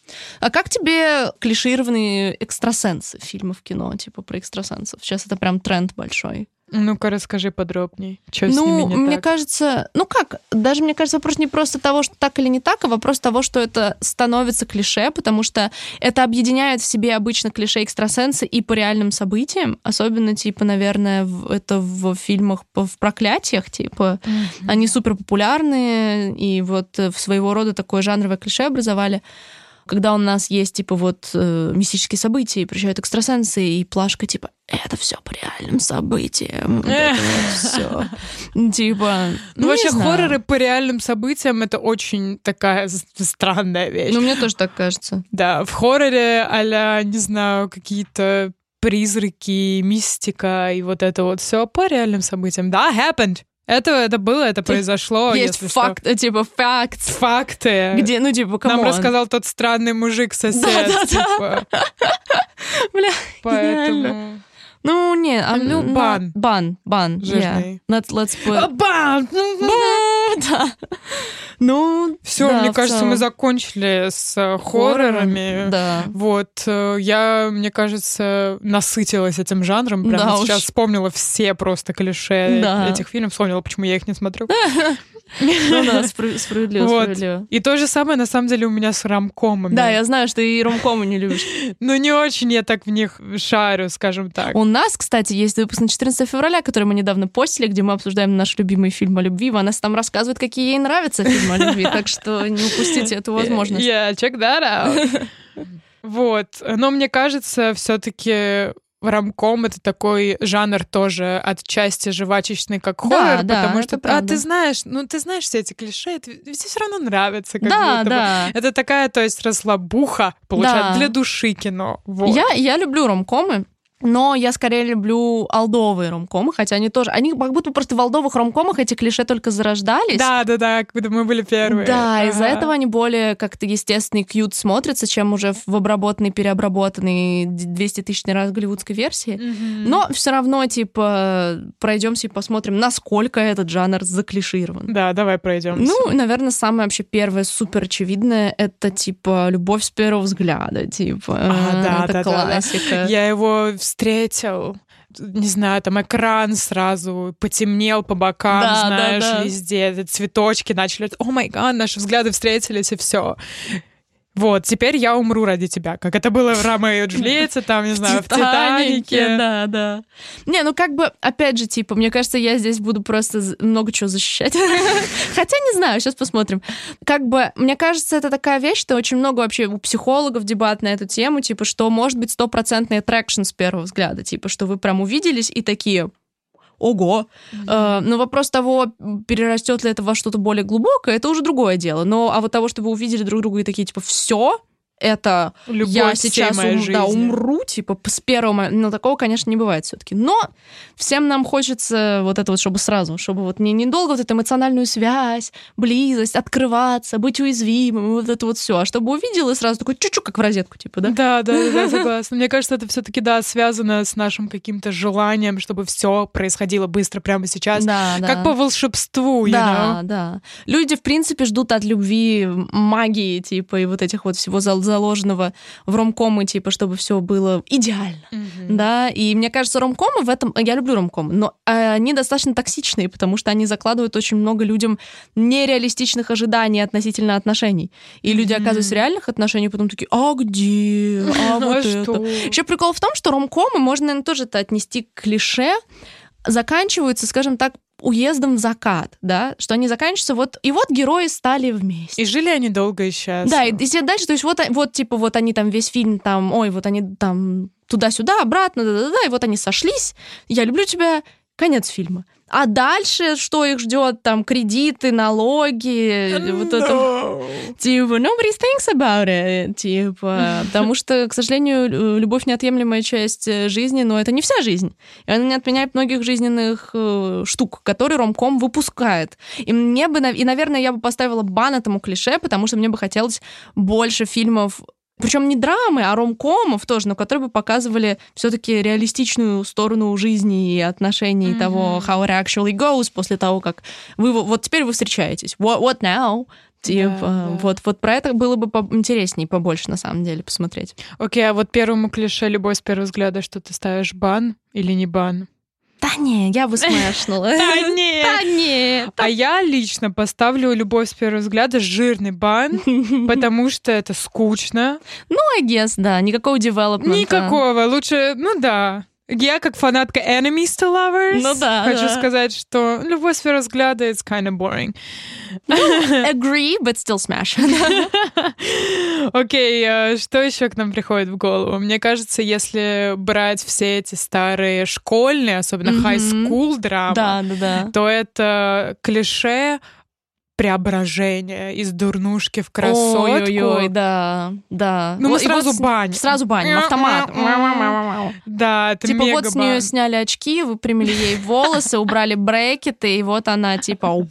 А как тебе клишированные экстрасенсы фильмы в кино, типа про экстрасенсов? Сейчас это прям тренд большой. Ну-ка, расскажи подробней, что с ну, ними не мне так. кажется, ну как, даже мне кажется, вопрос не просто того, что так или не так, а вопрос того, что это становится клише, потому что это объединяет в себе обычно клише экстрасенсы и по реальным событиям, особенно, типа, наверное, в- это в фильмах по- в проклятиях, типа, Мгм. они супер популярные, и вот э, в своего рода такое жанровое клише образовали. Когда у нас есть, типа, вот э, мистические события, и приезжают экстрасенсы, и плашка, типа, это все по реальным событиям. все. Типа. Ну, вообще, хорроры по реальным событиям это очень такая странная вещь. Ну, мне тоже так кажется. Да, в хорроре а не знаю, какие-то призраки, мистика и вот это вот все по реальным событиям. Да, happened. Это, это было, это произошло. Есть факт, что. типа факт. Факты. Где, ну, типа, come on. Нам рассказал тот странный мужик-сосед. Да, да, типа. Бля, Поэтому... Ну, не, а, ну, бан. Бан, бан. Жирный. Yeah. Let's, let's put... Бан! Да. Ну, все, да, мне кажется, мы закончили с э, хоррорами. Да. Вот, э, я, мне кажется, насытилась этим жанром. Прямо да сейчас уж. вспомнила все просто клише да. этих фильмов, вспомнила, почему я их не смотрю. Ну да, справедливо, справедливо. И то же самое, на самом деле, у меня с ромкомами. Да, я знаю, что ты и ромкомы не любишь. Ну, не очень я так в них шарю, скажем так. У нас, кстати, есть выпуск на 14 февраля, который мы недавно постили, где мы обсуждаем наш любимый фильм о любви. Ванесса там рассказывает, какие ей нравятся фильмы о любви, так что не упустите эту возможность. Yeah, check that out. Вот. Но мне кажется, все-таки рамком это такой жанр тоже отчасти жвачечный, как хоррор, да, потому что а ты знаешь, ну ты знаешь все эти клише, это тебе все равно нравится, как да, будто да. бы. Это такая, то есть расслабуха, получается, да. для души кино. Вот. Я я люблю ромкомы. Но я скорее люблю алдовые ромкомы, хотя они тоже... Они как будто просто в алдовых ромкомах эти клише только зарождались. Да, да, да, как будто мы были первые. Да, ага. из-за этого они более как-то естественный кьют смотрятся, чем уже в обработанной, переобработанной 200 тысяч раз голливудской версии. Mm-hmm. Но все равно, типа, пройдемся и посмотрим, насколько этот жанр заклиширован. Да, давай пройдем. Ну, наверное, самое вообще первое супер очевидное это типа любовь с первого взгляда, типа. А, да, это да, классика. Да, да. Я его встретил не знаю, там экран сразу потемнел по бокам, да, знаешь, да, да. везде, цветочки начали, о май гад, наши взгляды встретились, и все. Вот, теперь я умру ради тебя, как это было в Ромео и Джульетте, там, не знаю, в Титанике. Да, да. Не, ну как бы, опять же, типа, мне кажется, я здесь буду просто много чего защищать. Хотя не знаю, сейчас посмотрим. Как бы, мне кажется, это такая вещь, что очень много вообще у психологов дебат на эту тему, типа, что может быть стопроцентный аттракшн с первого взгляда, типа, что вы прям увиделись и такие, ого. Mm-hmm. но вопрос того, перерастет ли это во что-то более глубокое, это уже другое дело. Но а вот того, что вы увидели друг друга и такие, типа, все, это Любовь я сейчас ум, да, умру, типа, с первого момента. Но такого, конечно, не бывает все-таки. Но всем нам хочется вот это вот, чтобы сразу, чтобы вот не недолго вот эту эмоциональную связь, близость, открываться, быть уязвимым, вот это вот все. А чтобы увидел и сразу такой чуть-чуть как в розетку, типа, да? Да, да, да, согласна. Мне кажется, это все-таки, да, связано с нашим каким-то желанием, чтобы все происходило быстро прямо сейчас. Да, да. Как по волшебству, Да, да. Люди, в принципе, ждут от любви магии, типа, и вот этих вот всего зал заложенного в ромкомы, типа, чтобы все было идеально, mm-hmm. да, и мне кажется, ромкомы в этом, я люблю ромкомы, но они достаточно токсичные, потому что они закладывают очень много людям нереалистичных ожиданий относительно отношений, и mm-hmm. люди оказываются в реальных отношениях, потом такие, а где, а вот это. Еще прикол в том, что ромкомы можно, наверное, тоже это отнести к клише, заканчиваются, скажем так, уездом в закат, да, что они заканчиваются, вот, и вот герои стали вместе. И жили они долго и счастливо. Да, и, и дальше, то есть вот, вот, типа, вот они там весь фильм там, ой, вот они там туда-сюда, обратно, да-да-да, и вот они сошлись, я люблю тебя, конец фильма. А дальше что их ждет? Там кредиты, налоги, no. вот это. Типа, nobody thinks about it. Типа, потому что, к сожалению, любовь неотъемлемая часть э, жизни, но это не вся жизнь. И она не отменяет многих жизненных э, штук, которые ромком выпускает. И мне бы, и, наверное, я бы поставила бан этому клише, потому что мне бы хотелось больше фильмов причем не драмы, а ромкомов тоже, но которые бы показывали все-таки реалистичную сторону жизни и отношений mm-hmm. того, how it actually goes после того, как вы вот теперь вы встречаетесь. What, what now? Типа, да, да. вот, вот про это было бы интереснее, побольше, на самом деле, посмотреть. Окей, okay, а вот первому клише «Любовь с первого взгляда», что ты ставишь, бан или не бан? Да не, я бы смешнула. Да не. Да не. А я лично поставлю «Любовь с первого взгляда» жирный бан, потому что это скучно. Ну, I guess, да, никакого девелопмента. Никакого, лучше, ну да. Я как фанатка enemies to lovers Ну да, хочу да. сказать, что любой сфера взгляда it's kind of boring. Agree, but still smash. Окей, а что еще к нам приходит в голову? Мне кажется, если брать все эти старые школьные, особенно high school драмы, Да, да, да. то это клише преображения из дурнушки в красотку. Ой-ой-ой, да, да. Ну, мы Вот, сразу вот баним. Сразу баним, автомат. Да, это Типа вот с нее сняли очки, выпрямили ей волосы, убрали брекеты, и вот она типа вау.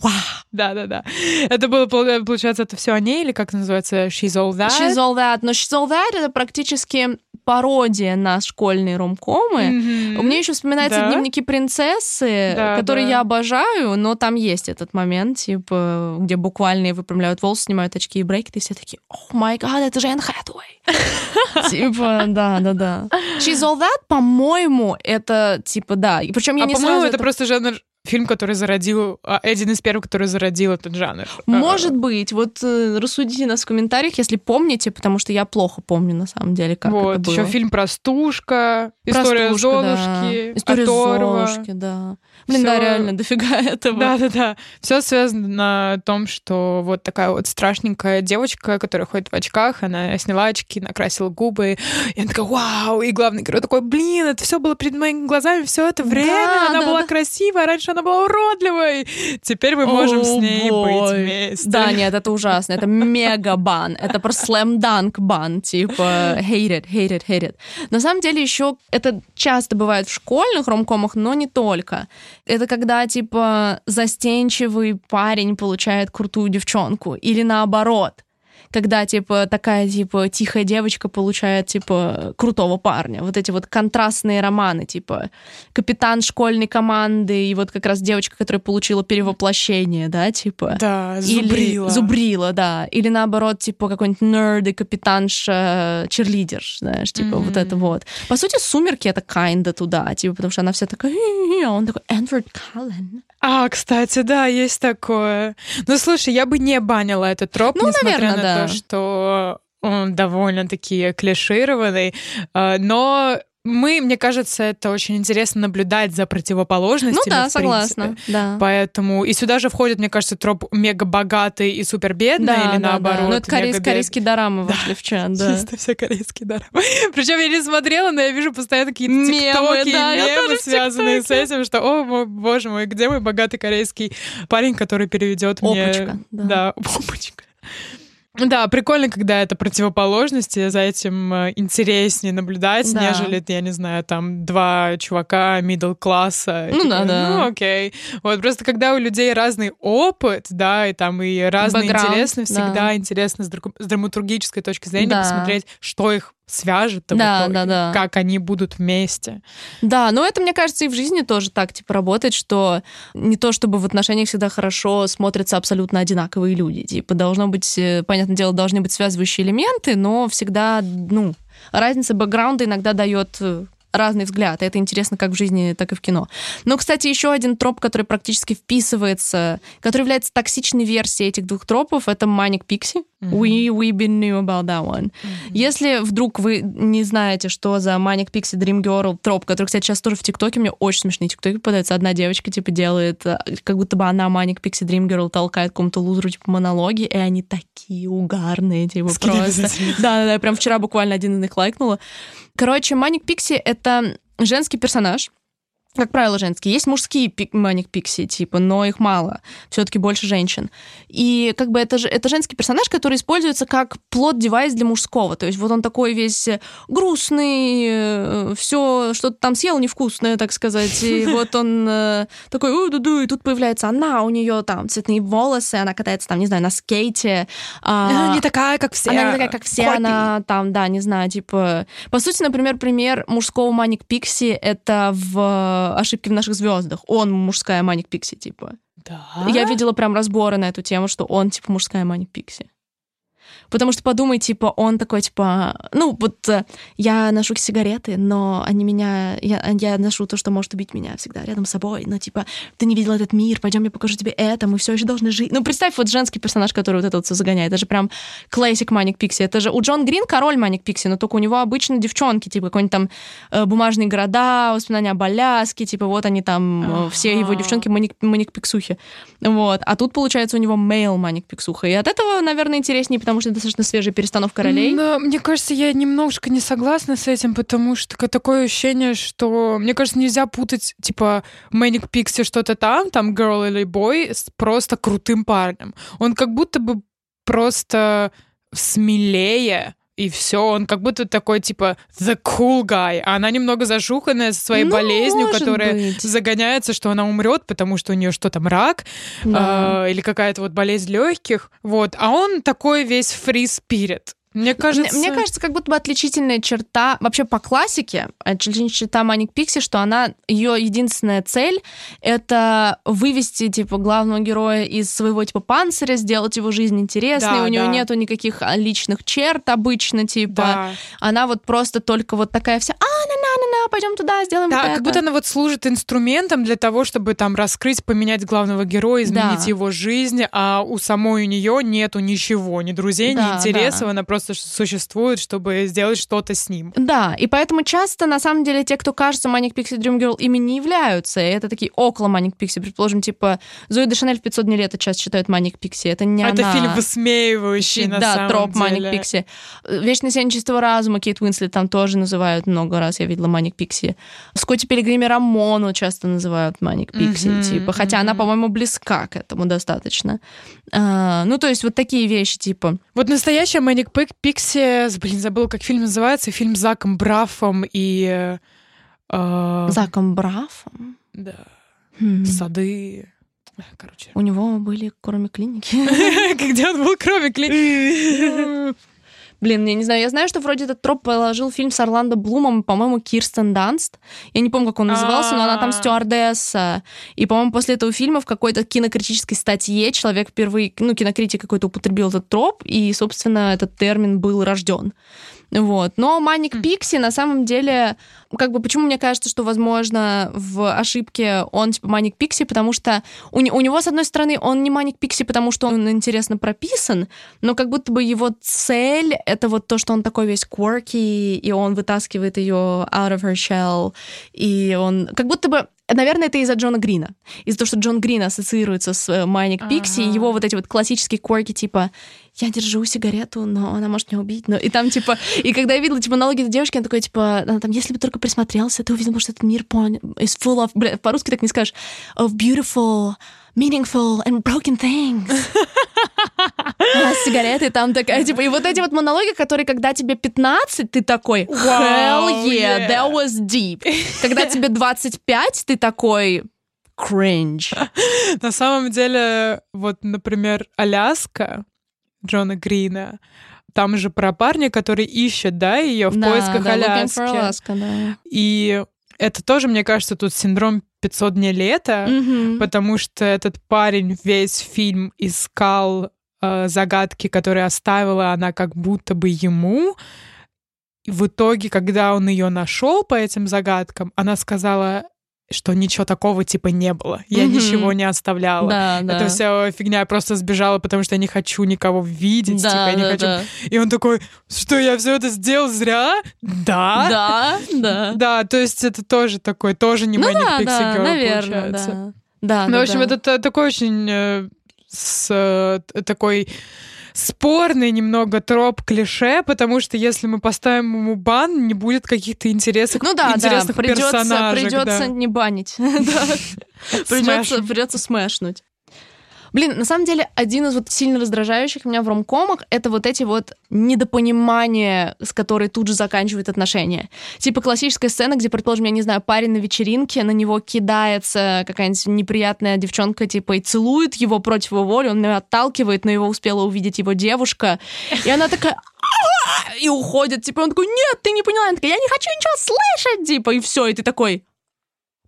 Да, да, да. Это было, пол- получается, это все о ней, или как называется? She's all that? She's all that. Но She's all that это практически пародия на школьные ромкомы. Мгм. У меня еще вспоминаются Да? дневники принцессы, Да, которые да. я обожаю, но там есть этот момент, типа, где буквально выпрямляют волосы, снимают очки и брекеты, и все такие, о май гад, это же Энн Хэтэуэй. Типа, да, да, да. She's all that, по-моему, это типа, да. Причем я А не по-моему, сразу это просто жанр фильм, который зародил, а, один из первых, который зародил этот жанр. Может быть. Вот э, рассудите нас в комментариях, если помните, потому что я плохо помню, на самом деле, как вот, это было. еще фильм «Простушка», «История Простушка, да. Золушки», История «Оторва». Золушки, да. Блин, да, Всё- реально, дофига этого. Да-да-да. Все связано на том, что вот такая вот страшненькая девочка, которая ходит в очках, она сняла очки, накрасила губы, и она такая, вау, и главный герой такой, блин, это все было перед моими глазами все это время, Да, она да, была да. красивая, раньше она была уродливой, теперь мы можем с ней бой. быть вместе. Да, нет, это ужасно. Это мега бан. Это просто slam dunk бан. Типа hate it, hate it, hate it. На самом деле еще это часто бывает в школьных ромкомах, но не только. Это когда, типа, застенчивый парень получает крутую девчонку. Или наоборот. Когда, типа, такая, типа, тихая девочка получает, типа, крутого парня. Вот эти вот контрастные романы, типа, капитан школьной команды и вот как раз девочка, которая получила перевоплощение, да, типа. Да, Или зубрила. зубрила, да. Или наоборот, типа какой-нибудь нерд и капитанша черлидер, знаешь, типа вот это вот. По сути, сумерки это kinda туда, типа, потому что она вся такая, а он такой, Эдвард Каллен. А, кстати, да, есть такое. Ну, слушай, я бы не банила этот троп, Ну, несмотря наверное, на да. то, что он довольно-таки клишированный. А, Но мы, мне кажется, это очень интересно наблюдать за Ну противоположностями. да, в согласна, принципе. да. Поэтому и сюда же входит, мне кажется, троп мега богатый и супер бедный, Да, или да, да. наоборот. Ну, это корейс- мега-бед- корейские дорамы вошли в чат, да. Чисто все корейские дорамы. Причем я не смотрела, но я вижу постоянно какие-то тиктоки да, и мемы, связанные с этим, что, о, мой, боже мой, где мой богатый корейский парень, который переведет мне... Опачка, да. Да, опачка. Да, прикольно, когда это противоположности, за этим э, интереснее наблюдать, Да. нежели, я не знаю, там два чувака middle класса. Ну да, да. Ну окей. Вот просто когда у людей разный опыт, да, и там и разные Бэкграунд, интересно, всегда да. интересно с драматургической точки зрения Да. посмотреть, что их свяжет, Да, итоге, да, да. как они будут вместе. Да, но это, мне кажется, и в жизни тоже так, типа, работает, что не то, чтобы в отношениях всегда хорошо смотрятся абсолютно одинаковые люди. Типа, должно быть, э, понятное дело, должны быть связывающие элементы, но всегда, ну, разница бэкграунда иногда дает э, разный взгляд. И это интересно как в жизни, так и в кино. Но, кстати, еще один троп, который практически вписывается, который является токсичной версией этих двух тропов, это Manic Pixie. We, we been knew about that one. Если вдруг вы не знаете, что за Manic Pixie Dream Girl троп, который, кстати, сейчас тоже в ТикТоке, мне очень смешные ТикТоки попадаются. Одна девочка, типа, делает, э, как будто бы она Manic Pixie Dream Girl толкает какому-то лузеру, типа, монологи, и они такие угарные, типа, Скинь просто. Да-да-да, прям вчера буквально один из них лайкнула. Короче, Manic Pixie — это женский персонаж, как правило, женские. Есть мужские пик- маник пикси, типа, но их мало. Все-таки больше женщин. И как бы это, же, это женский персонаж, который используется как плод-девайс для мужского. То есть вот он такой весь э, грустный, все что-то там съел невкусное, так сказать. И вот он э, такой, ду ду и тут появляется она, у нее там цветные волосы, она катается там, не знаю, на скейте. а, Она не такая, как все. она не такая, как все, она там, да, не знаю, типа... По сути, например, пример мужского Маник Пикси — это в «Ошибки в наших звездах». Он мужская Маник Пикси, типа. Да? Я видела прям разборы на эту тему, что он, типа, мужская Маник Пикси. Потому что подумай, типа, он такой, типа, ну, вот э, я ношу сигареты, но они меня, я, я ношу то, что может убить меня всегда рядом с собой. Но, типа, ты не видел этот мир, пойдем, я покажу тебе это, мы все еще должны жить. Ну, представь, вот женский персонаж, который вот это вот все загоняет. Это же прям классик Маник Пикси. Это же у Джон Грин король Маник Пикси, но только у него обычно девчонки, типа, какой-нибудь там э, бумажные города, воспоминания об Аляске, типа, вот они там, э, все его девчонки Маник, Маник Пиксухи. Вот. А тут, получается, у него мейл Маник Пиксуха. И от этого, наверное, интереснее, потому что это достаточно свежая перестановка ролей. Но, мне кажется, я немножко не согласна с этим, потому что такое ощущение, что, мне кажется, нельзя путать, типа, Маник Пикси что-то там, там, girl или boy, с просто крутым парнем. Он как будто бы просто смелее, и все, он как будто такой, типа, the cool guy, а она немного зашуханная со своей Ну, болезнью, которая быть. загоняется, что она умрет, потому что у нее что там, рак, Да. э, или какая-то вот болезнь легких, вот, а он такой весь free spirit. Мне кажется... Мне, мне кажется, как будто бы отличительная черта, вообще по классике, отличительная черта Маник Пикси, что она, ее единственная цель — это вывести, типа, главного героя из своего, типа, панциря, сделать его жизнь интересной, Да, у нее да. нету никаких а, личных черт обычно, типа, Да. она вот просто только вот такая вся, а, на-на-на-на, пойдем туда, сделаем Да, вот как это». будто она вот служит инструментом для того, чтобы там раскрыть, поменять главного героя, изменить Да. его жизнь, а у самой у нее нету ничего, ни друзей, Да, ни интересов, да. она просто существует, чтобы сделать что-то с ним. Да, и поэтому часто, на самом деле, те, кто кажется Manic Pixie Dream Girl, ими не являются. И это такие около Manic Pixie. Предположим, типа, Зои де Шанель в 500 дней лета часто считают Manic Pixie. Это не это она. фильм высмеивающий, на да, самом троп деле. Маник Пикси. Вечное чистого разума Кейт Уинслет там тоже называют много раз, я видела Маник Пикси. Скотти Пилигриме Рамону часто называют Маник Пикси, Мгм, типа, хотя она, мгм. по-моему, близка к этому достаточно. А, ну, то есть вот такие вещи, типа. Вот настоящая Мэник Пикси, блин, забыла, как фильм называется, фильм с Заком Брафом и... э, э, Заком Брафом. Да, Хм. сады... Короче. У него были кроме клиники. Где он был, кроме клиники? Блин, я не знаю, я знаю, что вроде этот троп положил фильм с Орландо Блумом, по-моему, Кирстен Данст. Я не помню, как он назывался, но она там А. стюардесса. И, по-моему, после этого фильма в какой-то кинокритической статье человек впервые, ну, кинокритик какой-то употребил этот троп, и, собственно, этот термин был рожден. Вот. Но Маник Пикси на самом деле, как бы почему мне кажется, что, возможно, в ошибке он типа Маник Пикси, потому что у, у него, с одной стороны, он не Маник Пикси, потому что он интересно прописан, но как будто бы его цель — это вот то, что он такой весь quirky, и он вытаскивает ее out of her shell, и он... Как будто бы Наверное, это из-за Джона Грина. Из-за того, что Джон Грин ассоциируется с э, Маник Пикси, Ага. его вот эти вот классические корки, типа я держу сигарету, но она может меня убить. Но... И там, типа, и когда я видела, типа, монологи этой девушки, она такой, типа, она там, если бы только присмотрелся, ты увидел, что этот мир пон- is full of... Бля, по-русски так не скажешь. Of beautiful, meaningful and broken things. А с сигаретой там такая, типа, и вот эти вот монологи, которые, когда тебе 15, ты такой, hell yeah. that was deep. Когда тебе 25, ты такой, cringe. На самом деле, вот, например, Аляска Джона Грина, там же про парня, который ищет, да, ее в Да, поисках да, Аляски. Alaska, да. И это тоже, мне кажется, тут синдром 500 дней лета, Мгм. потому что этот парень весь фильм искал э, загадки, которые оставила она как будто бы ему. И в итоге, когда он ее нашел по этим загадкам, она сказала, что ничего такого типа не было. Я Мгм. ничего не оставляла. Да, да. Это вся фигня, я просто сбежала, потому что я не хочу никого видеть, типа, да, я не да, хочу. да. И он такой, что я все это сделал зря? Да. Да, да. Да, то есть это тоже такой, тоже не Ну Manic да, Pixie да, Girl, наверное, получается. да. Да, Ну, да, в общем, да. это та- такой очень э, с, э, такой спорный немного троп клише, потому что если мы поставим ему бан, не будет каких-то интересных, Ну да, да, интересных придется, персонажей. придется да. не банить. Да. Придется смешнуть. Блин, на самом деле, один из вот сильно раздражающих меня в ромкомах это вот эти вот недопонимания, с которой тут же заканчивают отношения. Типа классическая сцена, где, предположим, я не знаю, парень на вечеринке, на него кидается какая-нибудь неприятная девчонка, типа, и целует его против его воли, он ее отталкивает, но его успела увидеть его девушка, и она такая и уходит, типа, он такой, нет, ты не поняла, она такая, я не хочу ничего слышать, типа, и все, и ты такой,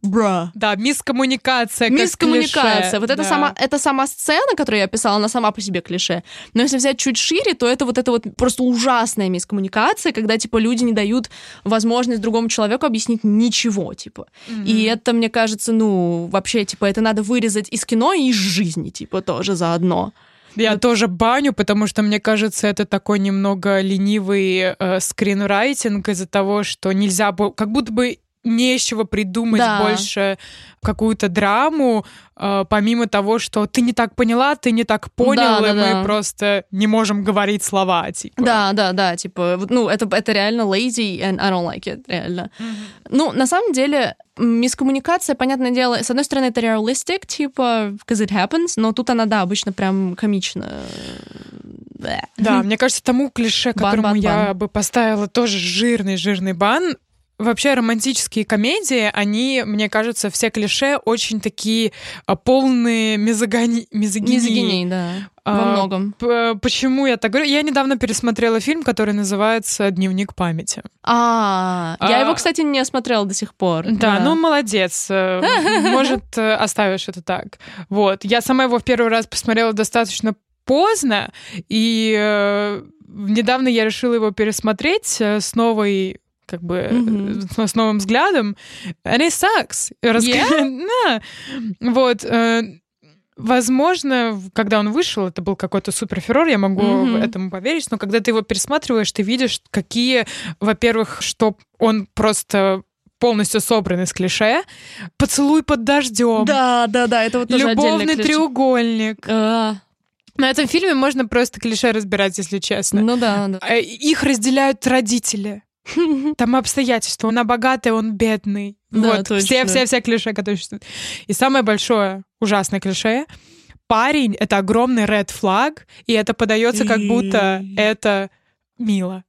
бра. Да, мискоммуникация. как Мискоммуникация. клише, Вот это да. сама, это сама сцена, которую я писала, она сама по себе клише. Но если взять чуть шире, то это вот это вот просто ужасная мискоммуникация, когда, типа, люди не дают возможность другому человеку объяснить ничего, типа. И это, мне кажется, ну, вообще, типа, это надо вырезать из кино и из жизни, типа, тоже заодно. Я тоже баню, потому что, мне кажется, это такой немного ленивый э, скринрайтинг из-за того, что нельзя было... Как будто бы не из чего придумать Да. больше какую-то драму, э, помимо того, что ты не так поняла, ты не так понял, Да, и да, мы да. просто не можем говорить слова, типа. Да, да, да, типа, ну, это, это реально lazy, and I don't like it, реально. Ну, на самом деле, мискоммуникация, понятное дело, с одной стороны, это realistic, типа, because it happens, но тут она, да, обычно прям комично. Да, мне кажется, тому клише, Бан, которому бан, я бан. бы поставила тоже жирный-жирный бан. Вообще романтические комедии, они, мне кажется, все клише очень такие а, полные мизогони... мизогинии. Мизогиней, да, во А, многом. П- Почему я так говорю? Я недавно пересмотрела фильм, который называется «Дневник памяти». А, я А, его, кстати, не смотрела до сих пор. Да, ну молодец. Э, Может, э, оставишь это так. Вот. Я сама его в первый раз посмотрела достаточно поздно, и э, недавно я решила его пересмотреть с новой как бы э, с новым взглядом. And it sucks. Раска- Да. Вот. э, Возможно, когда он вышел, это был какой-то суперферор, я могу Мгм. этому поверить, но когда ты его пересматриваешь, ты видишь, какие, во-первых, что он просто полностью собран из клише. Поцелуй под дождем. Да, да, да, это вот тоже Любовный треугольник. А, На этом фильме можно просто клише разбирать, если честно. ну да, да. Э, Их разделяют родители. Там обстоятельства. Она богатая, он бедный. Да, вот. точно. Все, все, все клише, которые существуют. И самое большое, ужасное клише парень — это огромный red флаг, и это подается как будто это мило.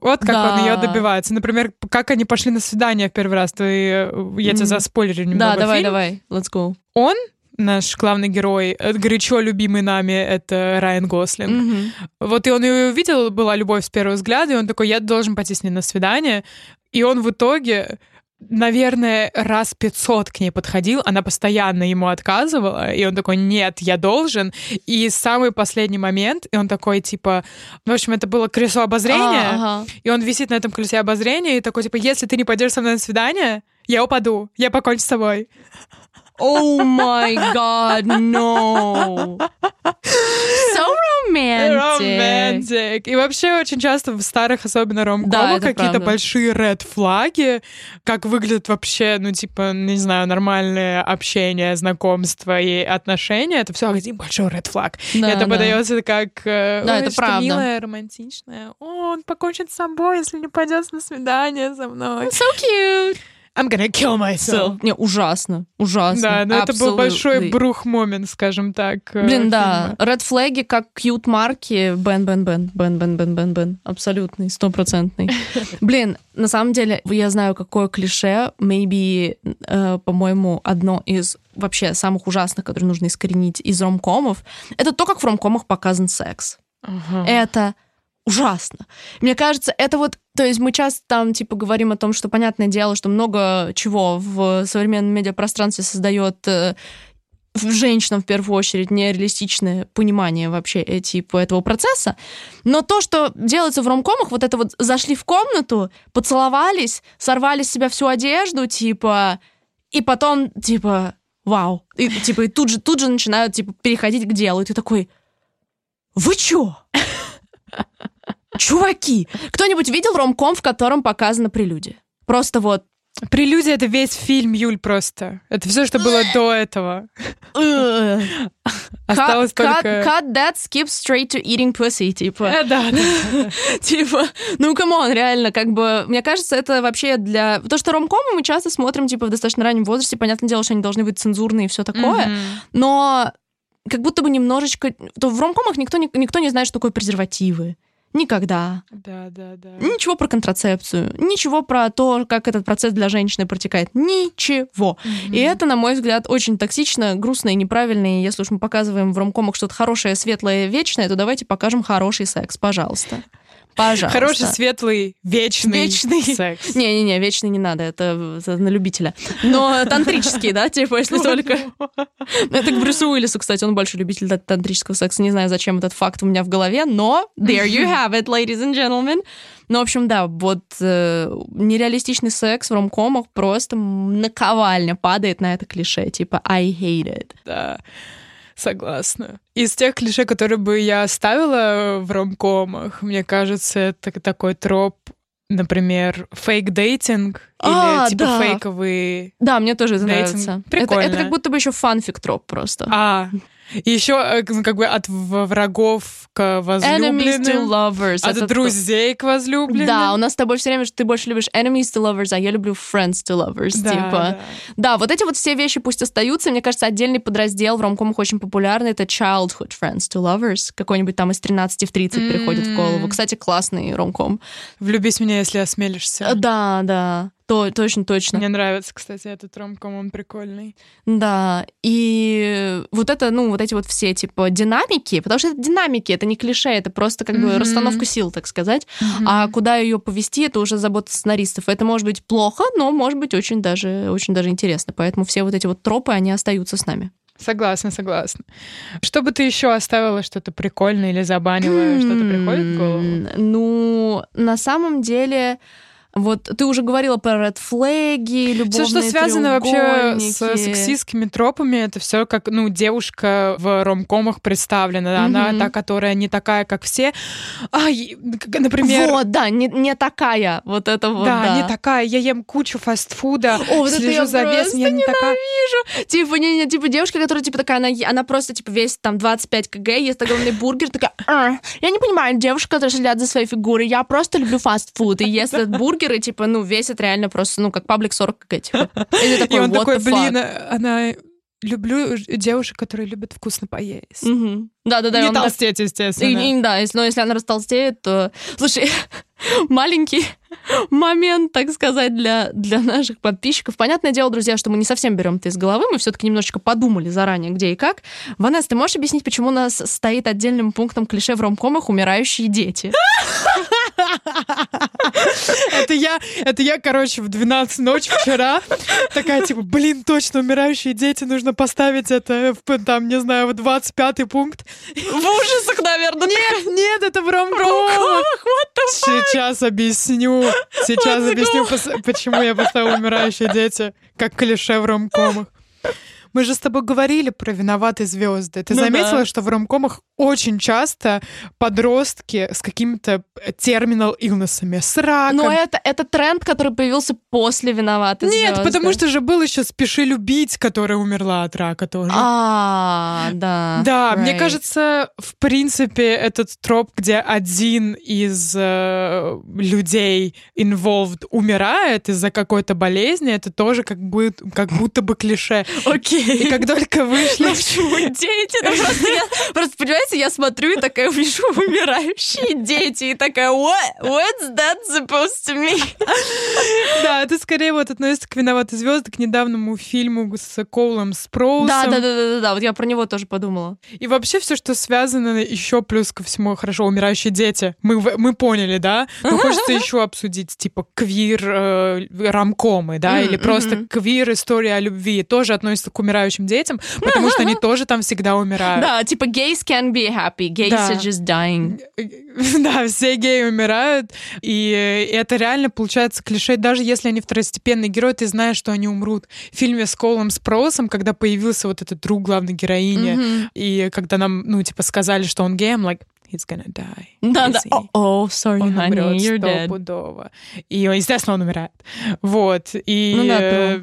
Вот как Да. он ее добивается. Например, как они пошли на свидание в первый раз. Ты, э, я тебе Мгм. заспойлерю немного Да, давай, фильм. давай, let's go. Он, наш главный герой, э, горячо любимый нами, это Райан Гослинг. Мгм. Вот и он ее увидел, была любовь с первого взгляда, и он такой, я должен пойти с ней на свидание. И он в итоге, наверное, раз 500 к ней подходил, она постоянно ему отказывала, и он такой, нет, я должен. И самый последний момент, и он такой, типа, в общем, это было колесо обозрения, А, ага. и он висит на этом колесе обозрения, и такой, типа, если ты не пойдешь со мной на свидание, я упаду, я покончу с собой. Oh my god, no. So romantic. Романтик. И вообще очень часто в старых, особенно Да, ромкомах, это какие-то большие ред флаги, как выглядит вообще, ну, типа, не знаю, нормальное общение, знакомство и отношения. Это все один большой ред флаг. Да, это да. подается как э, Да, «Ой, это правда. милое, романтичное. О, он покончит с собой, если не пойдет на свидание со мной. So cute. I'm gonna kill myself. Не, ужасно, ужасно. Да, но это был большой Absolutely. брух-момент, скажем так. э, Блин, да. фильма. Ред флаги как кьют марки. Бен, бен, бен, бен, бен, бен, бен, бен. Абсолютный, стопроцентный. Блин, на самом деле, я знаю, какое клише, maybe, э, по-моему, одно из вообще самых ужасных, которые нужно искоренить из ромкомов, это то, как в ромкомах показан секс. Ага. Это ужасно. Мне кажется, это вот, то есть мы часто там, типа, говорим о том, что понятное дело, что много чего в современном медиапространстве создает э, в женщинам в первую очередь нереалистичное понимание вообще э, типа этого процесса. Но то, что делается в ромкомах, вот это вот зашли в комнату, поцеловались, сорвали с себя всю одежду, типа, и потом, типа, вау. И, типа, и тут же, тут же начинают, типа, переходить к делу. И ты такой, вы чё? Чуваки! Кто-нибудь видел ромком, в котором показана прелюдия? Просто вот... Прелюдия — это весь фильм, Юль, просто. Это все, что было до этого. Осталось cut, только... cut, that, skip straight to eating pussy, типа. Э, Да, да. Типа, ну, come on, реально, как бы, мне кажется, это вообще для... То, что ромкомы мы часто смотрим, типа, в достаточно раннем возрасте, понятное дело, что они должны быть цензурные и все такое, но как будто бы немножечко... То в ромкомах никто не, никто не знает, что такое презервативы. Никогда. Да, да, да. Ничего про контрацепцию, ничего про то, как этот процесс для женщины протекает. Ничего. И это, на мой взгляд, очень токсично, грустно и неправильно. И если уж мы показываем в ромкомах что-то хорошее, светлое, вечное, то давайте покажем хороший секс, пожалуйста. Пожалуйста. Хороший, светлый, вечный, Вечный. секс. Не-не-не, вечный не надо, это, это на любителя. Но тантрический, да, типа, если только... Ну, Это к Брюсу Уиллису, кстати, он больше любитель тантрического секса. Не знаю, зачем этот факт у меня в голове, но there you have it, ladies and gentlemen. Ну, в общем, да, вот э, нереалистичный секс в ромкомах просто наковальня падает на это клише, типа I hate it. Да, согласна. Из тех клише, которые бы я оставила в ромкомах, мне кажется, это такой троп, например, фейк-дейтинг А, или типа да. фейковые... Да, мне тоже это нравится. Это, Прикольно. это как будто бы еще фанфик троп просто. А, и еще как бы от врагов к Enemies to возлюбленным, lovers. от это друзей к возлюбленным. Да, у нас с тобой все время, что ты больше любишь enemies to lovers, а я люблю friends to lovers, Да, типа. да. Да, вот эти вот все вещи пусть остаются. Мне кажется, отдельный подраздел в ромкомах очень популярный. Это childhood friends to lovers. Какой-нибудь там из 13 в 30 приходит в голову. Кстати, классный ромком. Влюбись в меня, если осмелишься. Э, Да, да. То, точно, точно. Мне нравится, кстати, этот ромком, он прикольный. Да, и вот это, ну, вот эти вот все, типа, динамики, потому что это динамики, это не клише, это просто как бы Мгм. расстановка сил, так сказать. А куда ее повести, это уже забота сценаристов. Это может быть плохо, но может быть очень даже, очень даже интересно. Поэтому все вот эти вот тропы, они остаются с нами. Согласна, согласна. Что бы ты еще оставила что-то прикольное или забанила, что-то приходит в голову? Ну, на самом деле, вот ты уже говорила про red флаги, любовные Все, что связано вообще с треугольники. сексистскими тропами, это все как, ну, девушка в ромкомах представлена. Она Мгм. та, которая не такая, как все. Как, например, Вот, да, не, не такая, вот это вот, да, да. не такая. Я ем кучу фастфуда, О, вот это слежу я за весом, я не такая. Типа, не, не, типа девушка, которая, типа, такая, она, она просто, типа, весит там 25 кг, ест огромный бургер, такая, «А, я не понимаю, девушка, которая следят за своей фигурой, я просто люблю фастфуд, и ест этот бургер, и, типа, ну, весит реально просто, ну, как паблик 40 кг, типа. И ты И такой, он такой, блин, она... Люблю девушек, которые любят вкусно поесть. Мгм. Да-да-да, и не он так- толстеть, естественно. И- и да, если, но если она растолстеет, то... Слушай, маленький момент, так сказать, для, для наших подписчиков. Понятное дело, друзья, что мы не совсем берем это из головы, мы все-таки немножечко подумали заранее, где и как. Ванесса, ты можешь объяснить, почему у нас стоит отдельным пунктом клише в ромкомах умирающие дети? Это я, это я, короче, в 12 ночи вчера такая, типа, блин, точно, умирающие дети, нужно поставить это, в, там, не знаю, в 25 пункт. В ужасах, наверное. Нет, нет, это в ромкомах. Сейчас объясню. Сейчас объясню, почему я поставила умирающие дети как клише в ромкомах. Мы же с тобой говорили про виноватые звезды. Ты Ну заметила, да. что в ромкомах очень часто подростки с какими-то терминал illnessами, с раком. Но это, это тренд, который появился после «Виноваты Нет, звезды». потому что же был еще «Спеши любить», которая умерла от рака тоже. А, да. Да, мне кажется, в принципе, этот троп, где один из э, людей involved умирает из-за какой-то болезни, это тоже как, бы, как будто бы клише. Окей. И как только вышли... Ну почему дети? Ну просто я, просто понимаете, я смотрю и такая вижу умирающие дети и такая, what? What's that supposed to mean? Да, это скорее вот относится к «Виноваты звезды», к недавнему фильму с Коулом Спроусом. Да, да, да, да, да, вот я про него тоже подумала. И вообще все, что связано еще плюс ко всему, хорошо, умирающие дети. Мы, мы поняли, да? Но хочется еще обсудить, типа, квир э, рамкомы, да, или просто квир история о любви тоже относится к умирающим детям, потому что они тоже там всегда умирают. Да, типа gays can be happy, gays Да. are just dying. Да, все геи умирают, и это реально получается клише, даже если они второстепенные герои, ты знаешь, что они умрут. В фильме с Колом Спросом, когда появился вот этот друг главной героини, Мгм. и когда нам, ну, типа, сказали, что он гей, I'm like, he's gonna die. Да, да. Easy. Oh, sorry, Он honey, умрет you're dead. стопудово. И, естественно, он умирает. Вот. И Ну да,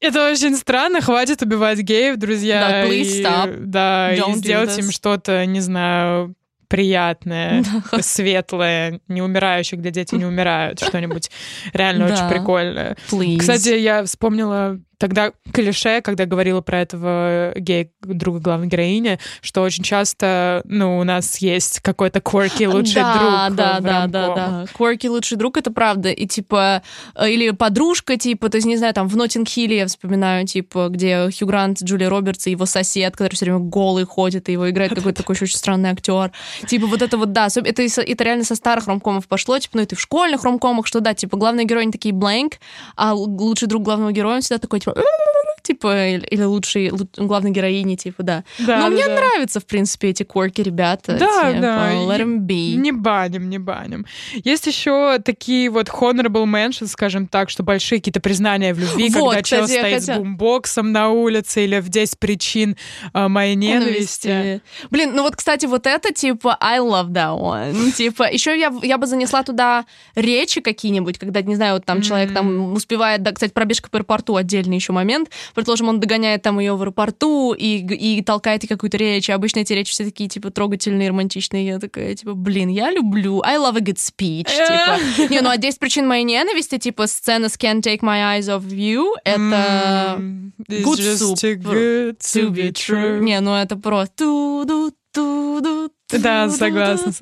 это очень странно. Хватит убивать геев, друзья. Да, please и, stop. Да, Don't и сделать им что-то, не знаю, приятное, светлое, не умирающее, где дети не умирают, что-нибудь реально Да. очень прикольное. Please. Кстати, я вспомнила тогда клише, когда говорила про этого гея друга главной героини, что очень часто, ну, у нас есть какой-то quirky лучший да, друг. Да, да, да, да. Quirky лучший друг, это правда. И типа, э, или подружка, типа, то есть, не знаю, там в Ноттинг Хилле я вспоминаю, типа, где Хью Грант, Джулия Робертс и его сосед, который все время голый ходит, и его играет какой-то такой очень странный актер. Типа, вот это вот, да, это, это реально со старых ромкомов пошло, типа, ну, это в школьных ромкомах, что да, типа, главные герои они такие blank, а лучший друг главного героя, он всегда такой, типа, so типа, или, или лучший, лу- главной героини, типа, да. Да, Но да, мне да. нравятся, в принципе, эти корки ребята. Да, типа, да. Let them be. Не баним, не баним. Есть еще такие вот honorable mentions, скажем так, что большие какие-то признания в любви, Вот, когда кстати, я стоит хотела- с бумбоксом на улице или в 10 причин а, моей ненависти. Ненависти. Блин, ну вот, кстати, вот это, типа, I love that one. Ну, Типа, еще я, я бы занесла туда речи какие-нибудь, когда, не знаю, вот там человек там успевает, да, кстати, пробежка по аэропорту отдельный еще момент. Предположим, он догоняет там ее в аэропорту и, и толкает ей какую-то речь. И обычно эти речи все такие, типа, трогательные, романтичные. Я такая, типа, блин, я люблю. I love a good speech. Типа. Не, ну а 10 причин моей ненависти, типа, сцена с Can't Take My Eyes Off You, это... Mm, good soup too good to be true. Не, ну это просто... Ту-ду, ту-ду, Да, согласна.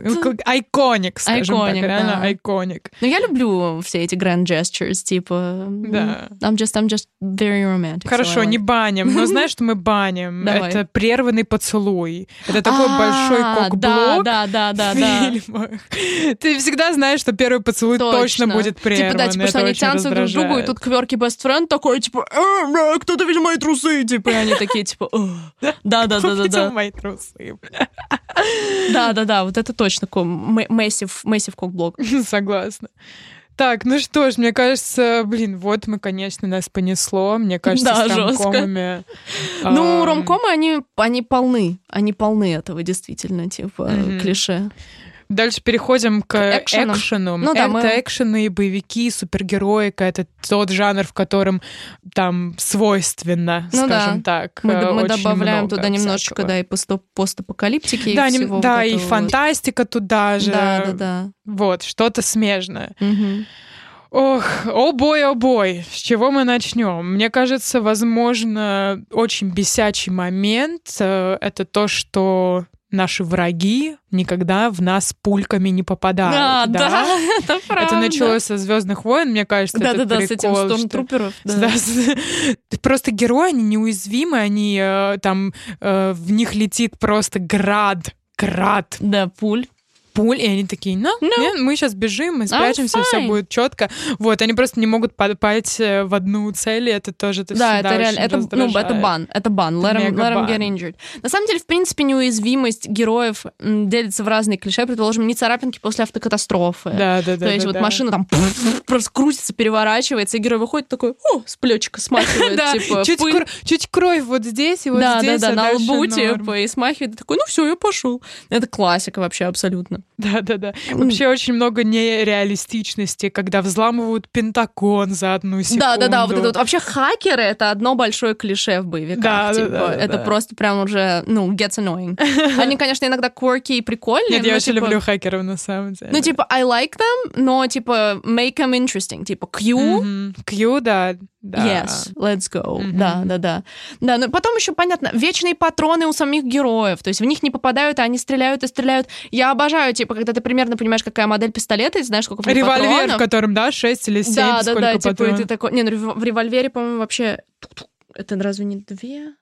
Айконик, скажем Iconic, так, реально да. айконик. Ну, я люблю все эти grand gestures, типа... Да. I'm just, I'm just very romantic. so Хорошо, I like- не баним, но знаешь, что мы баним? Давай. Это прерванный поцелуй. Это такой А, большой кок-блок Да, да, да, да, фильмах. Ты всегда знаешь, что первый поцелуй точно, будет прерван. Типа, да, типа, что они тянутся друг к другу, и тут кверки best friend такой, типа, «Э, кто-то видел мои трусы, типа, и они такие, типа, «Ugh». да, да, да, да, Увидел да, мои трусы. Да, да, да, вот это точно массив, массив кокблок. Согласна. Так, ну что ж, мне кажется, блин, вот мы, конечно, нас понесло. Мне кажется, Да, с жестко. ромкомами. Ну, ромкомы, они, они полны, они полны этого, действительно, типа, клише. Дальше переходим к экшенам. экшену. Ну да, это мы- экшены, боевики, супергероика. Это тот жанр, в котором там свойственно, Ну да. скажем так. Мы, э, мы добавляем туда немножечко, всякого. да, и постапокалиптики, Да, и всего вот да, и этого вот. фантастика туда же. Да, да, да. Вот, что-то смежное. Мгм. Ох, о бой, о бой. С чего мы начнем? Мне кажется, возможно, очень бесячий момент э, это то, что наши враги никогда в нас пульками не попадают. А, да, это правда. Это началось со Звездных войн, мне кажется, Да, да, да, с этим прикол, что- стормтруперов. Да, с- Просто герои, они неуязвимы, они э, там, э, в них летит просто град, град Да, пуль. Пуль, и они такие, ну, Ну. нет, мы сейчас бежим, мы спрячемся, все будет четко. Вот, они просто не могут попасть э, в одну цель, и это тоже это Да, это реально, это, ну, это бан, это бан, let 'em, Мега let 'em бан. get injured. На самом деле, в принципе, неуязвимость героев делится в разные клише, предположим, не царапинки после автокатастрофы. Да, да, да. То есть да, вот да. машина там просто крутится, переворачивается, и герой выходит такой, о, с плечика смахивает, Да, типа, чуть, пыль. кр- чуть кровь вот здесь и вот да, здесь, да, да, а на лбу, норм. типа, и смахивает, и такой, ну все, я пошел. Это классика вообще абсолютно. Да, да, да. Вообще очень много нереалистичности, когда взламывают Пентагон за одну секунду. Да, да, да, вот это вот. Вообще хакеры — это одно большое клише в боевиках. Да, типа, да, да, это да. просто прям уже, ну, gets annoying. Они, конечно, иногда quirky и прикольные, Нет, я но, очень типа, люблю хакеров на самом деле. Ну, типа, I like them, но, типа, make them interesting. Типа, Q, Мгм. Q, да. Да. yes, let's go. Мгм. Да, да, да. Да, но потом еще, понятно, вечные патроны у самих героев. То есть в них не попадают, а они стреляют и стреляют. Я обожаю, типа, когда ты примерно понимаешь, какая модель пистолета, и знаешь, сколько в Револьвер, патронов. в котором, да, 6 или 7, Да, да, да, типа, и ты такой... Не, ну в револьвере, по-моему, вообще... Это разве не две?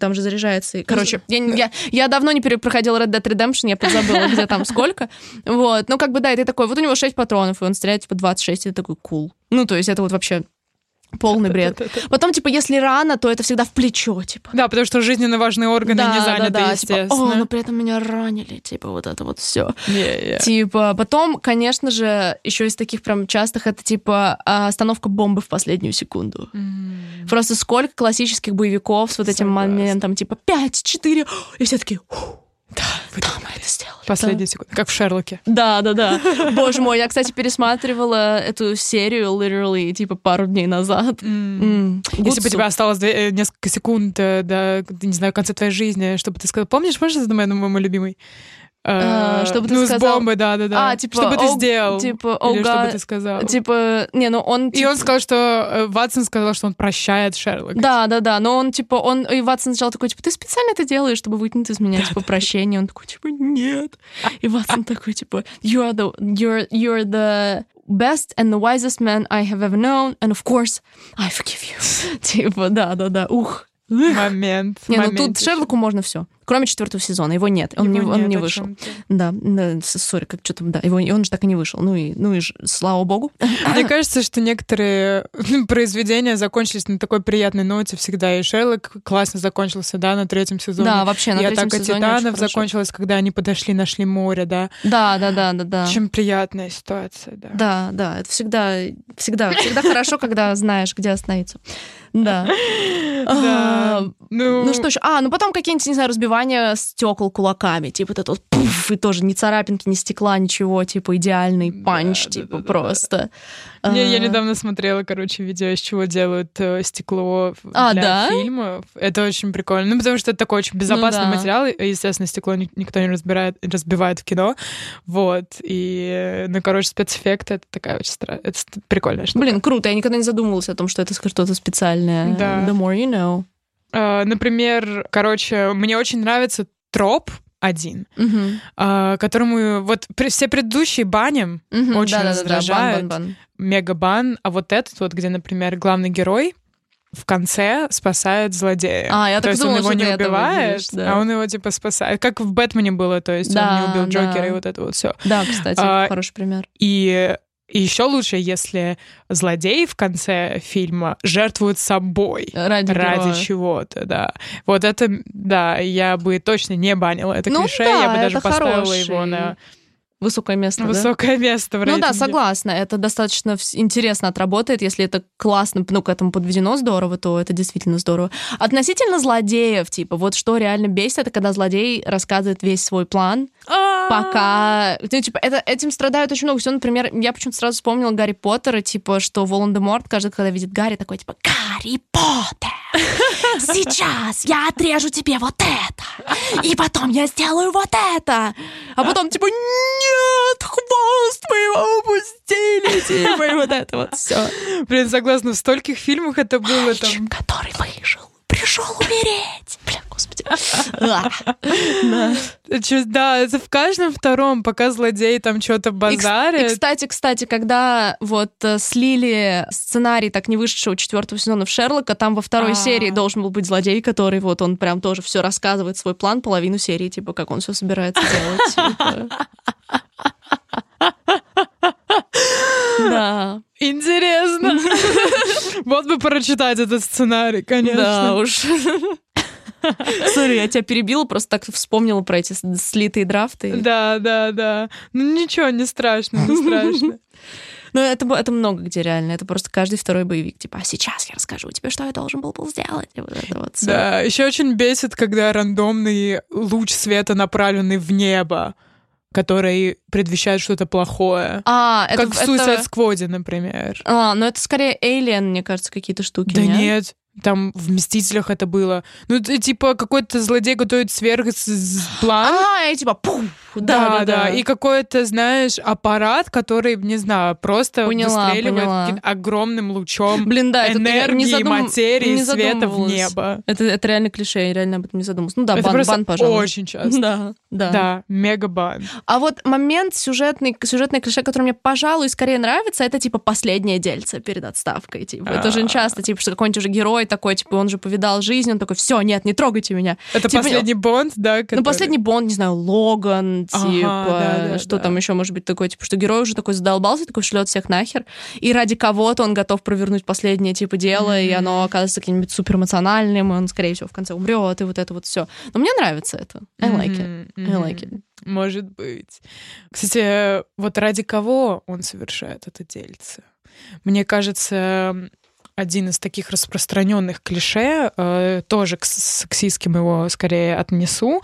Там же заряжается. Короче, я, я, я давно не перепроходила Red Dead Redemption, я подзабыла, где там сколько. Вот, ну как бы, да, и ты такой, вот у него 6 патронов, и он стреляет, типа, 26, и ты такой, кул. Ну, то есть это вот вообще полный бред. Потом, типа, если рано, то это всегда в плечо, типа. Да, потому что жизненно важные органы не заняты, типа, естественно. о, но при этом меня ранили, типа, вот это вот все. Не-не. Типа, потом, конечно же, еще из таких прям частых, это типа остановка бомбы в последнюю секунду. М. Просто сколько классических боевиков с вот этим Согласна. моментом, типа 5, 4, и все такие, «Ух, Да, да, мы это сделали. Последняя секунда. Как в Шерлоке. Да, да, да. Боже мой, я, кстати, пересматривала эту серию literally, типа, пару дней назад. Если бы у тебя осталось две- э, несколько секунд э, до, не знаю, конца твоей жизни, чтобы ты сказал, помнишь, можешь задать мой, мой любимый? А, что бы ты ну, сказал? с бомбой, да-да-да. А, типа, что бы ты «О, сделал? типа, «О, Или God». бы ты сказал? Типа, не, ну он... И типа- он сказал, что... э, Ватсон сказал, что он прощает Шерлока. Да, да, да, но он, типа, он, и Ватсон сначала такой, типа, ты специально это делаешь, чтобы вытянуть из меня, типа, прощение. Он такой, типа, нет. И Ватсон такой, типа, you are the, you're, you're the best and the wisest man I have ever known, and of course, I forgive you. Типа, да, да, да, ух. Момент. Не, ну тут моментище. Шерлоку можно все. Кроме четвертого сезона. Его нет. Он, не, Его он нет, не вышел. Да, да, сори, как что там, да. Его, и он же так и не вышел. Ну и, ну и ж- слава богу. Мне кажется, что некоторые произведения закончились на такой приятной ноте всегда. И Шерлок классно закончился, да, на третьем сезоне. Да, вообще, на и третьем «Атака сезоне титанов» закончилась, когда они подошли, нашли море, да. Да, да, да, да, да. Очень приятная ситуация, да. Да, да, это всегда, всегда, всегда хорошо, когда знаешь, где остановиться. Да. А, Ну, Ну что еще? А, ну потом какие-нибудь, не знаю, разбивания стекол кулаками. Типа вот это вот пуф, и тоже ни царапинки, ни стекла, ничего. Типа идеальный Да, панч, да, типа да, да, просто. Не, я А, недавно смотрела, короче, видео, из чего делают э, стекло А, для да? фильмов. Это очень прикольно. Ну, потому что это такой очень безопасный да. материал. И, естественно, стекло ни- никто не разбирает, разбивает в кино. Вот. И, ну, короче, спецэффекты — это такая очень стра... Это прикольная штука. Блин, круто. Я никогда не задумывалась о том, что это что-то специальное. Да. The more you know. Э, Например, короче, мне очень нравится троп один, э, которому вот все предыдущие баним, Мгм, Очень да-да-да-да, раздражает. бан-бан-бан. мегабан, а вот этот вот, где, например, главный герой в конце спасает злодея. А, я то так есть думала, он его не убивает, выделишь, да. а он его типа спасает. Как в Бэтмене было, то есть он Да, не убил Джокера да. и вот это вот все. Да, кстати, А, хороший пример. И, и еще лучше, если злодей в конце фильма жертвует собой. Ради, Ради чего-то, да. Вот это, да, я бы точно не банила это Ну клише, да, я бы даже поставила его хороший на Высокое место, да? высокое место в Ну да, рейтинге. согласна. Это достаточно интересно отработает. Если это классно, ну, к этому подведено здорово, то это действительно здорово. Относительно злодеев, типа, вот что реально бесит, это когда злодей рассказывает весь свой план, А, пока... Ну, типа, это, этим страдают очень много. Все, например, я почему-то сразу вспомнила Гарри Поттера, типа, что Волан-де-Морт, каждый, когда видит Гарри, такой, типа, Гарри Поттер, сейчас я отрежу тебе вот это, и потом я сделаю вот это. А потом, типа, нет, хвост мы его упустили, типа, и вот это вот все. Блин, согласна, в стольких фильмах это было там. который выжил, пришел умереть. Бля, господи. Да. Это в каждом втором, пока злодей там что-то базарит. и, кстати, кстати, когда вот э, слили сценарий так не вышедшего четвертого сезона в Шерлока, там во второй А. серии должен был быть злодей, который вот он прям тоже все рассказывает свой план, половину серии, типа, как он все собирается делать. типа. Да, Интересно. Вот бы прочитать этот сценарий, да конечно. уж. Сори, я тебя перебила, просто так вспомнила про эти слитые драфты. Да, да, да. Ну ничего, не страшно, не страшно. Ну, это, это много где реально. Это просто каждый второй боевик. Типа, а сейчас я расскажу тебе, что я должен был, был сделать. И вот это вот. Да, еще очень бесит, когда рандомный луч света направленный в небо, который предвещает что-то плохое. А, это... Как в это- Suicide Squad, например. А, ну это скорее Alien, мне кажется, какие-то штуки, Да нет? нет, там в «Мстителях» это было. Ну, это типа какой-то злодей готовит сверх план. А, и типа, пуф, да, да, да. И какой-то, знаешь, аппарат, который, не знаю, просто Поняла, выстреливает поняла. огромным лучом Блин, да, это я не энергии, задум- материи, не света в задумывалась. небо. Это, это реально клише, я реально об этом не задумалась. Ну да, это бан, просто бан, пожалуй. очень часто. Да, да. Да, мега-бан. А вот момент сюжетный, сюжетный клише, который мне, пожалуй, скорее нравится, это типа последнее дельце перед отставкой. Типа. Это же А. часто, типа, что какой-нибудь уже герой такой, типа, он же повидал жизнь, он такой, все, нет, не трогайте меня. Это Типа, последний Бонд, да? Ну, который- последний Бонд, не знаю, Логан, Ага, типа, да, да, что да. там еще может быть такое, типа, что герой уже такой задолбался, такой шлет всех нахер, и ради кого-то он готов провернуть последнее, типа, дело, и Мгм. оно оказывается каким-нибудь супер эмоциональным, и он, скорее всего, в конце умрет, и вот это вот все. Но мне нравится это. I like it. I like it. Может быть. Кстати, вот ради кого он совершает это дельце? Мне кажется, один из таких распространенных клише, э, тоже к сексистским его скорее отнесу,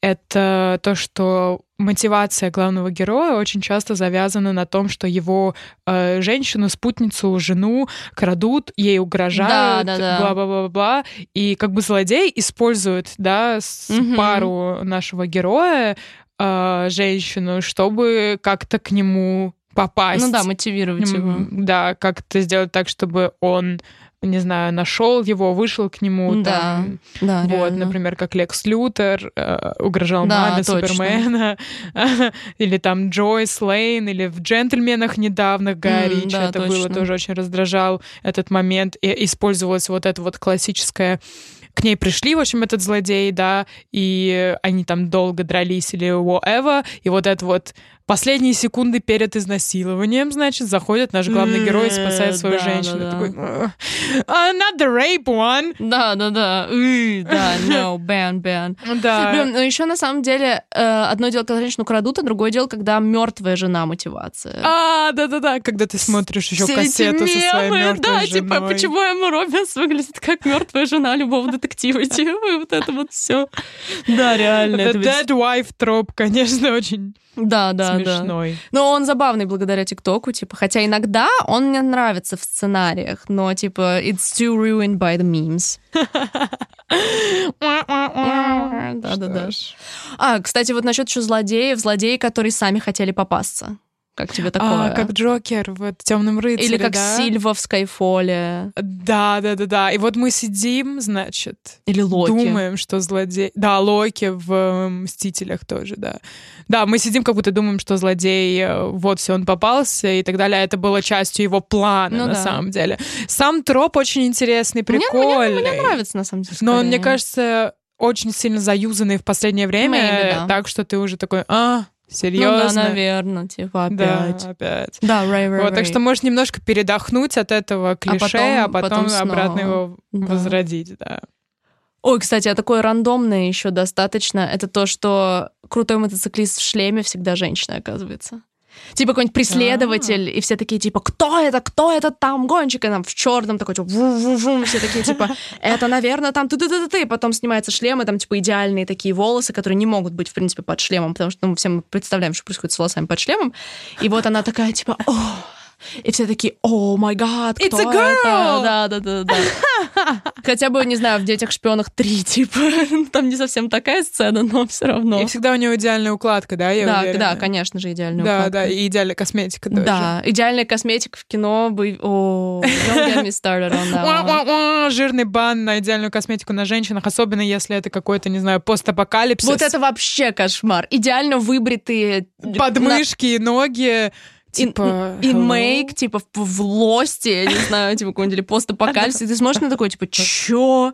это то, что мотивация главного героя очень часто завязана на том, что его э, женщину, спутницу, жену крадут, ей угрожают, Да, да, да. бла-бла-бла-бла. И как бы злодей использует, да, Мгм. пару нашего героя э, женщину, чтобы как-то к нему попасть. Ну да, мотивировать его. Да, как-то сделать так, чтобы он, не знаю, нашел его, вышел к нему. Да, там, Да, вот, реально. например, как Лекс Лютер э, угрожал Да, маме точно. Супермена, или там Джойс Лейн, или в «Джентльменах» недавно Гай М, Ричи, да, это было точно. тоже очень раздражал этот момент, и использовалось вот это вот классическое к ней пришли, в общем, этот злодей, да, и они там долго дрались или whatever, и вот это вот последние секунды перед изнасилованием, значит, заходит наш главный герой и спасает свою Да, женщину. да, да. Такой, «Uh, uh, not the rape one. Да, да, да. Ы, Да, no, ban, ban. Да. Блин, но еще на самом деле э, одно дело, когда женщину крадут, а другое дело, когда мертвая жена мотивация. А, да-да-да, когда ты смотришь еще Все кассету со своей мертвой да, типа, женой. почему Эмма Робинс выглядит как мертвая жена любого детектива, типа, и вот это вот все. Да, реально. The Dead Wife троп, конечно, очень Да, да, да. смешной. Но он забавный благодаря ТикТоку, типа, хотя иногда он мне нравится в сценариях, но, типа, it's too ruined by the memes. Да-да-да. Что ж. А, кстати, вот насчет еще злодеев, злодеи, которые сами хотели попасться. Как тебе такое? А, как Джокер в Темном рыцаре, Или как да? Сильва в Скайфоле. Да, да, да, да. И вот мы сидим, значит, Или Локи. думаем, что злодей. Да, Локи в э, Мстителях тоже, да. Да, мы сидим, как будто думаем, что злодей, э, вот все, он попался и так далее. Это было частью его плана, Ну на да. самом деле. Сам троп очень интересный, Мне- мне- прикольный. Мне нравится, на самом деле. Но он, мне скорее. кажется, очень сильно заюзанный в последнее время, Maybe, да. так что ты уже такой, а, Ну серьезно? да, наверное, типа, Да, опять. опять. Да, right, right, Вот, так right. что можешь немножко передохнуть от этого клише, потом- а потом, потом снова. обратно его Да. возродить, да. Ой, кстати, а такое рандомное еще достаточно. Это то, что крутой мотоциклист в шлеме всегда женщина, оказывается. Типа какой-нибудь преследователь, и все такие, типа, кто это, кто это там, гонщик, и там в черном такой, типа, ву-ву-ву, все такие, типа, это, наверное, там ты ты ты ты Потом снимается шлем, и там, типа, идеальные такие волосы, которые не могут быть, в принципе, под шлемом, потому что, ну, все мы представляем, что происходит с волосами под шлемом. И вот она такая, типа, о, и все такие, о май гад, кто It's a girl! это? Да, да, да, да. Хотя бы, не знаю, в «Детях-шпионах 3», типа, там не совсем такая сцена, но все равно. И всегда у него идеальная укладка, да, я Да, уверена? да, конечно же, идеальная Да, укладка. да, и идеальная косметика тоже. Да, идеальная косметика в кино бы... О, don't get me started on that one. Жирный бан на идеальную косметику на женщинах, особенно если это какой-то, не знаю, постапокалипсис. Вот это вообще кошмар. Идеально выбритые... Подмышки, ноги, типа... И мейк, типа, в, в лосте, я не знаю, типа, какой-нибудь или постапокалипсис. Ты смотришь на такой, типа, чё?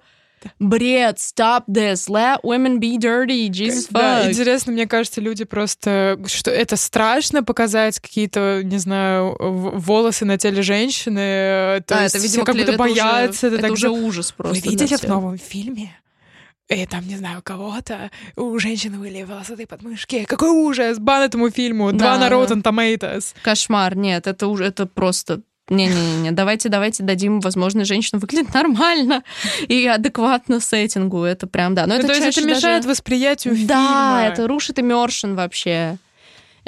Бред, stop this, let women be dirty, Jesus Да, fuck. интересно, мне кажется, люди просто... Что это страшно показать какие-то, не знаю, волосы на теле женщины. То Да, есть это, видимо, все как будто уже- боятся. это это так уже ужас Вы просто. для видели в новом фильме? И там, не знаю, кого-то, у женщины были волосатые подмышки. Какой ужас! Бан этому фильму. Два Да, на да. Rotten Tomatoes. Кошмар, нет, это уже, это просто... Не-не-не, давайте, давайте дадим возможность женщину выглядеть нормально и адекватно сеттингу. Это прям, да. Но Ну, это то есть это мешает даже- восприятию фильма. Да, это рушит immersion вообще.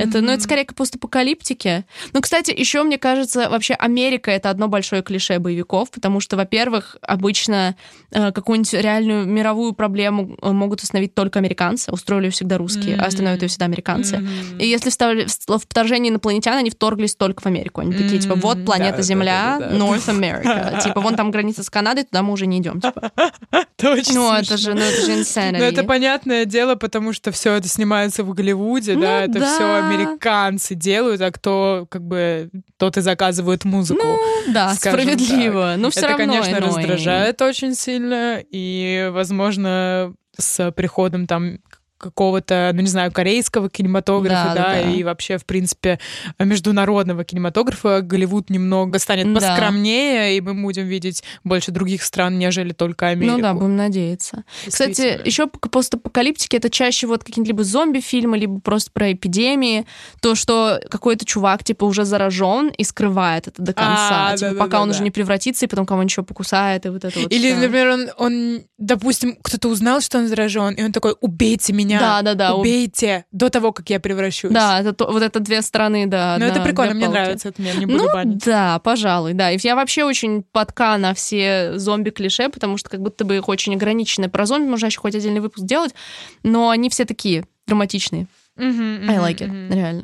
Это, ну, это скорее к постапокалиптике. Ну, кстати, еще, мне кажется, вообще Америка — это одно большое клише боевиков, потому что, во-первых, обычно э, какую-нибудь реальную мировую проблему э, могут остановить только американцы. Устроили всегда русские, а остановят ее всегда американцы. Мгм. И если вставили в вторжение инопланетян, они вторглись только в Америку. Они такие, типа, вот планета да, Земля, да, да, да. North America. Типа, вон там граница с Канадой, туда мы уже не идем. Типа. Точно. Ну, это же, ну, это же insanity. Ну, это понятное дело, потому что все это снимается в Голливуде, Ну, да, это все американцы делают, а кто, как бы, тот и заказывает музыку. Да, скажем справедливо. Но все это, равно конечно, annoying. раздражает очень сильно, и, возможно, с приходом там какого-то, ну не знаю, корейского Да, кинематографа, да, да, да. и вообще, в принципе, международного кинематографа Голливуд немного станет Да. поскромнее, и мы будем видеть больше других стран, нежели только Америку. Ну да, будем надеяться. Кстати, еще к постапокалиптике это чаще вот какие-нибудь либо зомби-фильмы, либо просто про эпидемии. То, что какой-то чувак, типа, уже заражен и скрывает это до конца. А, типа, да-да-да-да. пока он уже не превратится, и потом кого-нибудь еще покусает, и вот это вот Или, например, он, он, допустим, кто-то узнал, что он заражен, и он такой, убейте меня, Да-да-да, уб- убейте до того, как я превращусь. Да, это то- вот это две стороны, да. Но это одна- прикольно, две мне нравится этот мем, не буду Ну, банить. да, пожалуй, да. И я вообще очень подка на все зомби-клише, потому что как будто бы их очень ограничены. Про зомби можно еще хоть отдельный выпуск делать, но они все такие драматичные. Мгм, I мгм, like it, мгм. реально.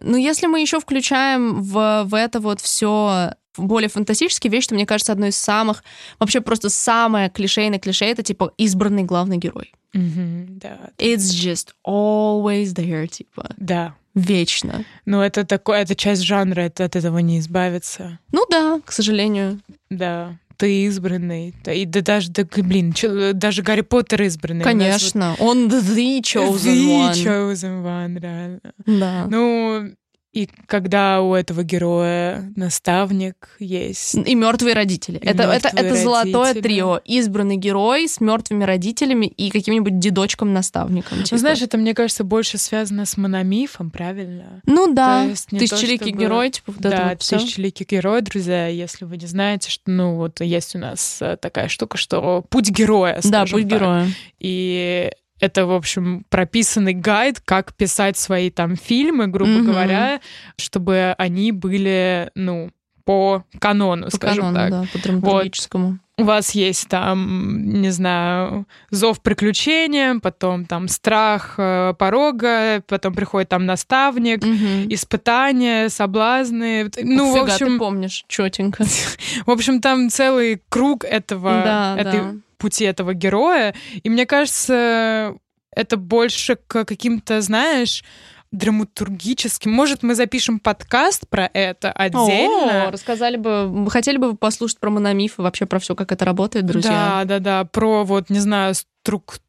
Ну, если мы еще включаем в, в это вот все более фантастические вещи, то мне кажется, одной из самых, вообще просто самое клишейное клише это типа избранный главный герой. Мгм, Да, It's just always there, типа, да. вечно. Ну, это такое, это часть жанра, это от этого не избавиться. Ну да, к сожалению. Да, ты избранный. Да, и да даже, да, блин, даже Гарри Поттер избранный. Конечно. Он the вот chosen the one. chosen one, реально. Да. Ну, и когда у этого героя наставник есть. И мертвые родители. И это, это, мёртвые это золотое родители. трио. Избранный герой с мертвыми родителями и каким-нибудь дедочком-наставником. Ну, типа. знаешь, это, мне кажется, больше связано с мономифом, правильно? ну да, не то, тысячеликий чтобы- герой, типа вот это да, вот всё. тысячеликий герой, друзья. Если вы не знаете, что, ну, вот есть у нас э, такая штука, что путь героя, Да, путь так. героя. И это, в общем, прописанный гайд, как писать свои там фильмы, грубо Мгм. говоря, чтобы они были, ну, по канону, По скажем канону, так. да, по драматургическому. У вас есть там, не знаю, зов приключения, потом там страх э, порога, потом приходит там наставник, Мгм. испытания, соблазны. Ну, Фига, в общем, ты помнишь, четенько. в общем, там целый круг этого, Да, этой да. Пути этого героя. И мне кажется, это больше к каким-то, знаешь, драматургическим. Может, мы запишем подкаст про это отдельно? О, рассказали бы, хотели бы послушать про мономиф и вообще про все, как это работает, друзья? Да, да, да. Про вот, не знаю, структуру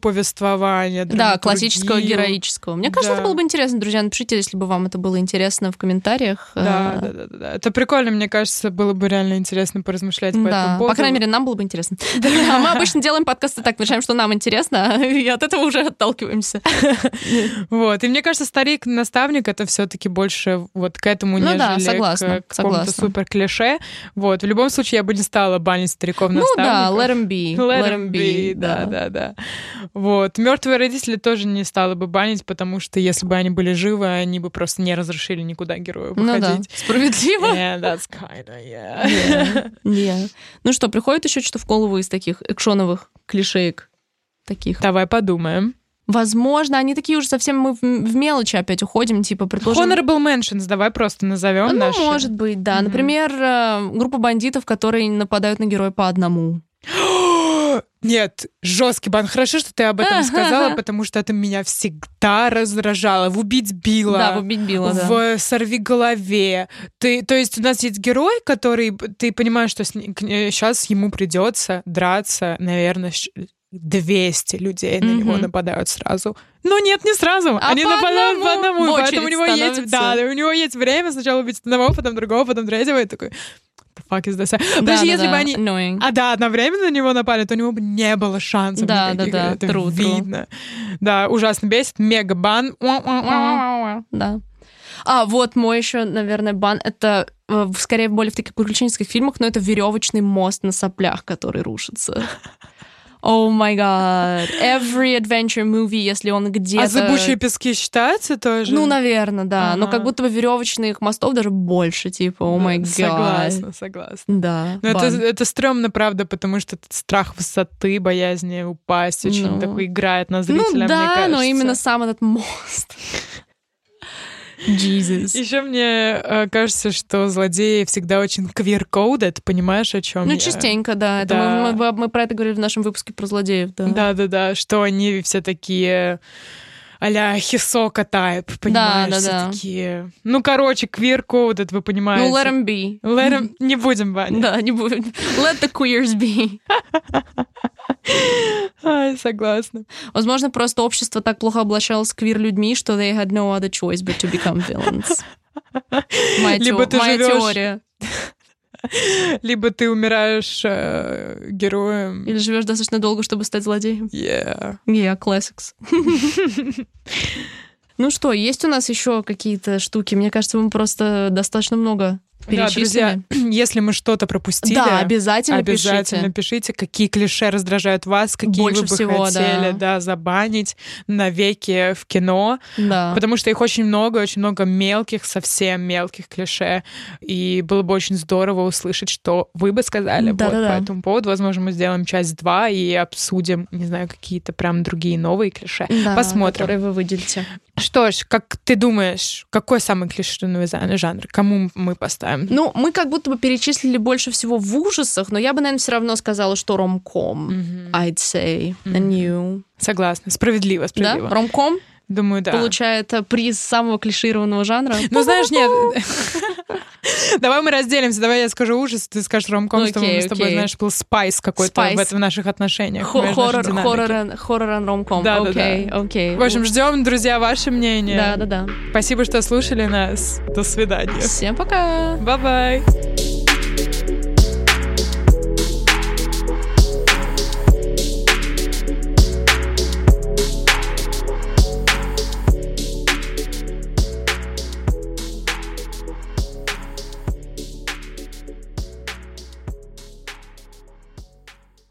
повествования. Да, классического, героического. Мне кажется, Да. это было бы интересно, друзья. Напишите, если бы вам это было интересно в комментариях. Да, Э, да, да, да, да. Это прикольно, мне кажется, было бы реально интересно поразмышлять по Да, этому поводу. по крайней мере, нам было бы интересно. А мы обычно делаем подкасты так, решаем, что нам интересно, и от этого уже отталкиваемся. Вот. И мне кажется, старик-наставник это все-таки больше вот к этому, Ну да, нежели согласна, к какому-то супер клише. Вот. В любом случае, я бы не стала банить стариков Ну да, let him be. Let him be, да, да, да. Вот. Мертвые родители тоже не стала бы банить, потому что если бы они были живы, они бы просто не разрешили никуда герою Ну да, выходить. справедливо. Yeah, that's kinda, yeah. Yeah, yeah. Ну что, приходит еще что-то в голову из таких экшоновых клишеек? Таких. Давай подумаем. Возможно, они такие уже совсем мы в, в мелочи опять уходим, типа, предположим... Honorable mentions, давай просто назовем Ну, наши. может быть, да. Мгм. Например, э, группа бандитов, которые нападают на героя по одному. Нет, жесткий бан. Хорошо, что ты об этом сказала, потому что это меня всегда раздражало. В убить Билла. Да, в убить Билла, да. в сорви голове. Ты, то есть у нас есть герой, который ты понимаешь, что сейчас ему придется драться, наверное, 200 людей на него нападают сразу. Но нет, не сразу. А Они по нападают по одному одному. в Поэтому у него есть, да, у него есть время сначала убить одного, потом другого, потом третьего. И такой, the fuck is this? Да, Подожди, да, если да, бы они annoying. а да, одновременно на него напали, то у него бы не было шансов Да, никаких. да, да, Это true, true. видно. Да, ужасно бесит. Мега бан. Да. А, вот мой еще, наверное, бан. Это э, скорее более в таких приключенческих фильмах, но это веревочный мост на соплях, который рушится. О май гад. Every adventure movie, если он где-то... А зыбучие пески считаются тоже? Ну, наверное, да. Но Ага. как будто бы веревочных мостов даже больше, типа, о май гад. Согласна, согласна. Да. Но это, это стрёмно, правда, потому что этот страх высоты, боязнь упасть очень Ну. такой играет на зрителя, Ну да, но именно сам этот мост. Jesus. Еще мне э, кажется, что злодеи всегда очень квир-кодед, понимаешь, о чем Ну, я? частенько, да. Это Да. Мы, мы- мы про это говорили в нашем выпуске про злодеев, да. Да-да-да, что они все такие а-ля Хисока тайп, понимаешь, да, все да. такие... Ну, короче, queer-coded, вы понимаете. Ну, let them be. Let 'em- Не будем, Ваня. Да, не будет. Let the queers be. Ай, согласна. Возможно, просто общество так плохо облачалось квир-людьми, что they had no other choice but to become villains. Моя, Либо тео- ты моя живёшь- теория. Либо ты умираешь э, героем. Или живешь достаточно долго, чтобы стать злодеем. Yeah. Yeah, classics. Ну что, есть у нас еще какие-то штуки? Мне кажется, мы просто достаточно много Да, друзья, если мы что-то пропустили, Да, обязательно, обязательно пишите. пишите, какие клише раздражают вас, какие Больше вы бы всего, хотели да. да, забанить навеки в кино. Да. Потому что их очень много, очень много мелких, совсем мелких клише. И было бы очень здорово услышать, что вы бы сказали вот Да-да-да. по этому поводу. Возможно, мы сделаем часть 2 и обсудим, не знаю, какие-то прям другие новые клише. Да, Посмотрим. которые вы выделите. Что ж, как ты думаешь, какой самый клишированный жанр? Кому мы поставим? Ну, мы как будто бы перечислили больше всего в ужасах, но я бы, наверное, все равно сказала, что ромком. Мгм. I'd say. Мгм. And you. Согласна. Справедливо, Да? справедливо. Ромком Думаю, да. получает э, приз самого клишированного жанра. Ну, знаешь, нет. Давай мы разделимся. Давай я скажу ужас, ты скажешь ромком, Ну, чтобы мы с тобой, знаешь, был spice какой-то в, в наших отношениях. Хоррор, хоррор, ромком. Да, да, Окей, да. окей. В общем, ждем, друзья, ваше мнение. Да, да, да. Спасибо, что слушали нас. До свидания. Всем пока. Bye-bye.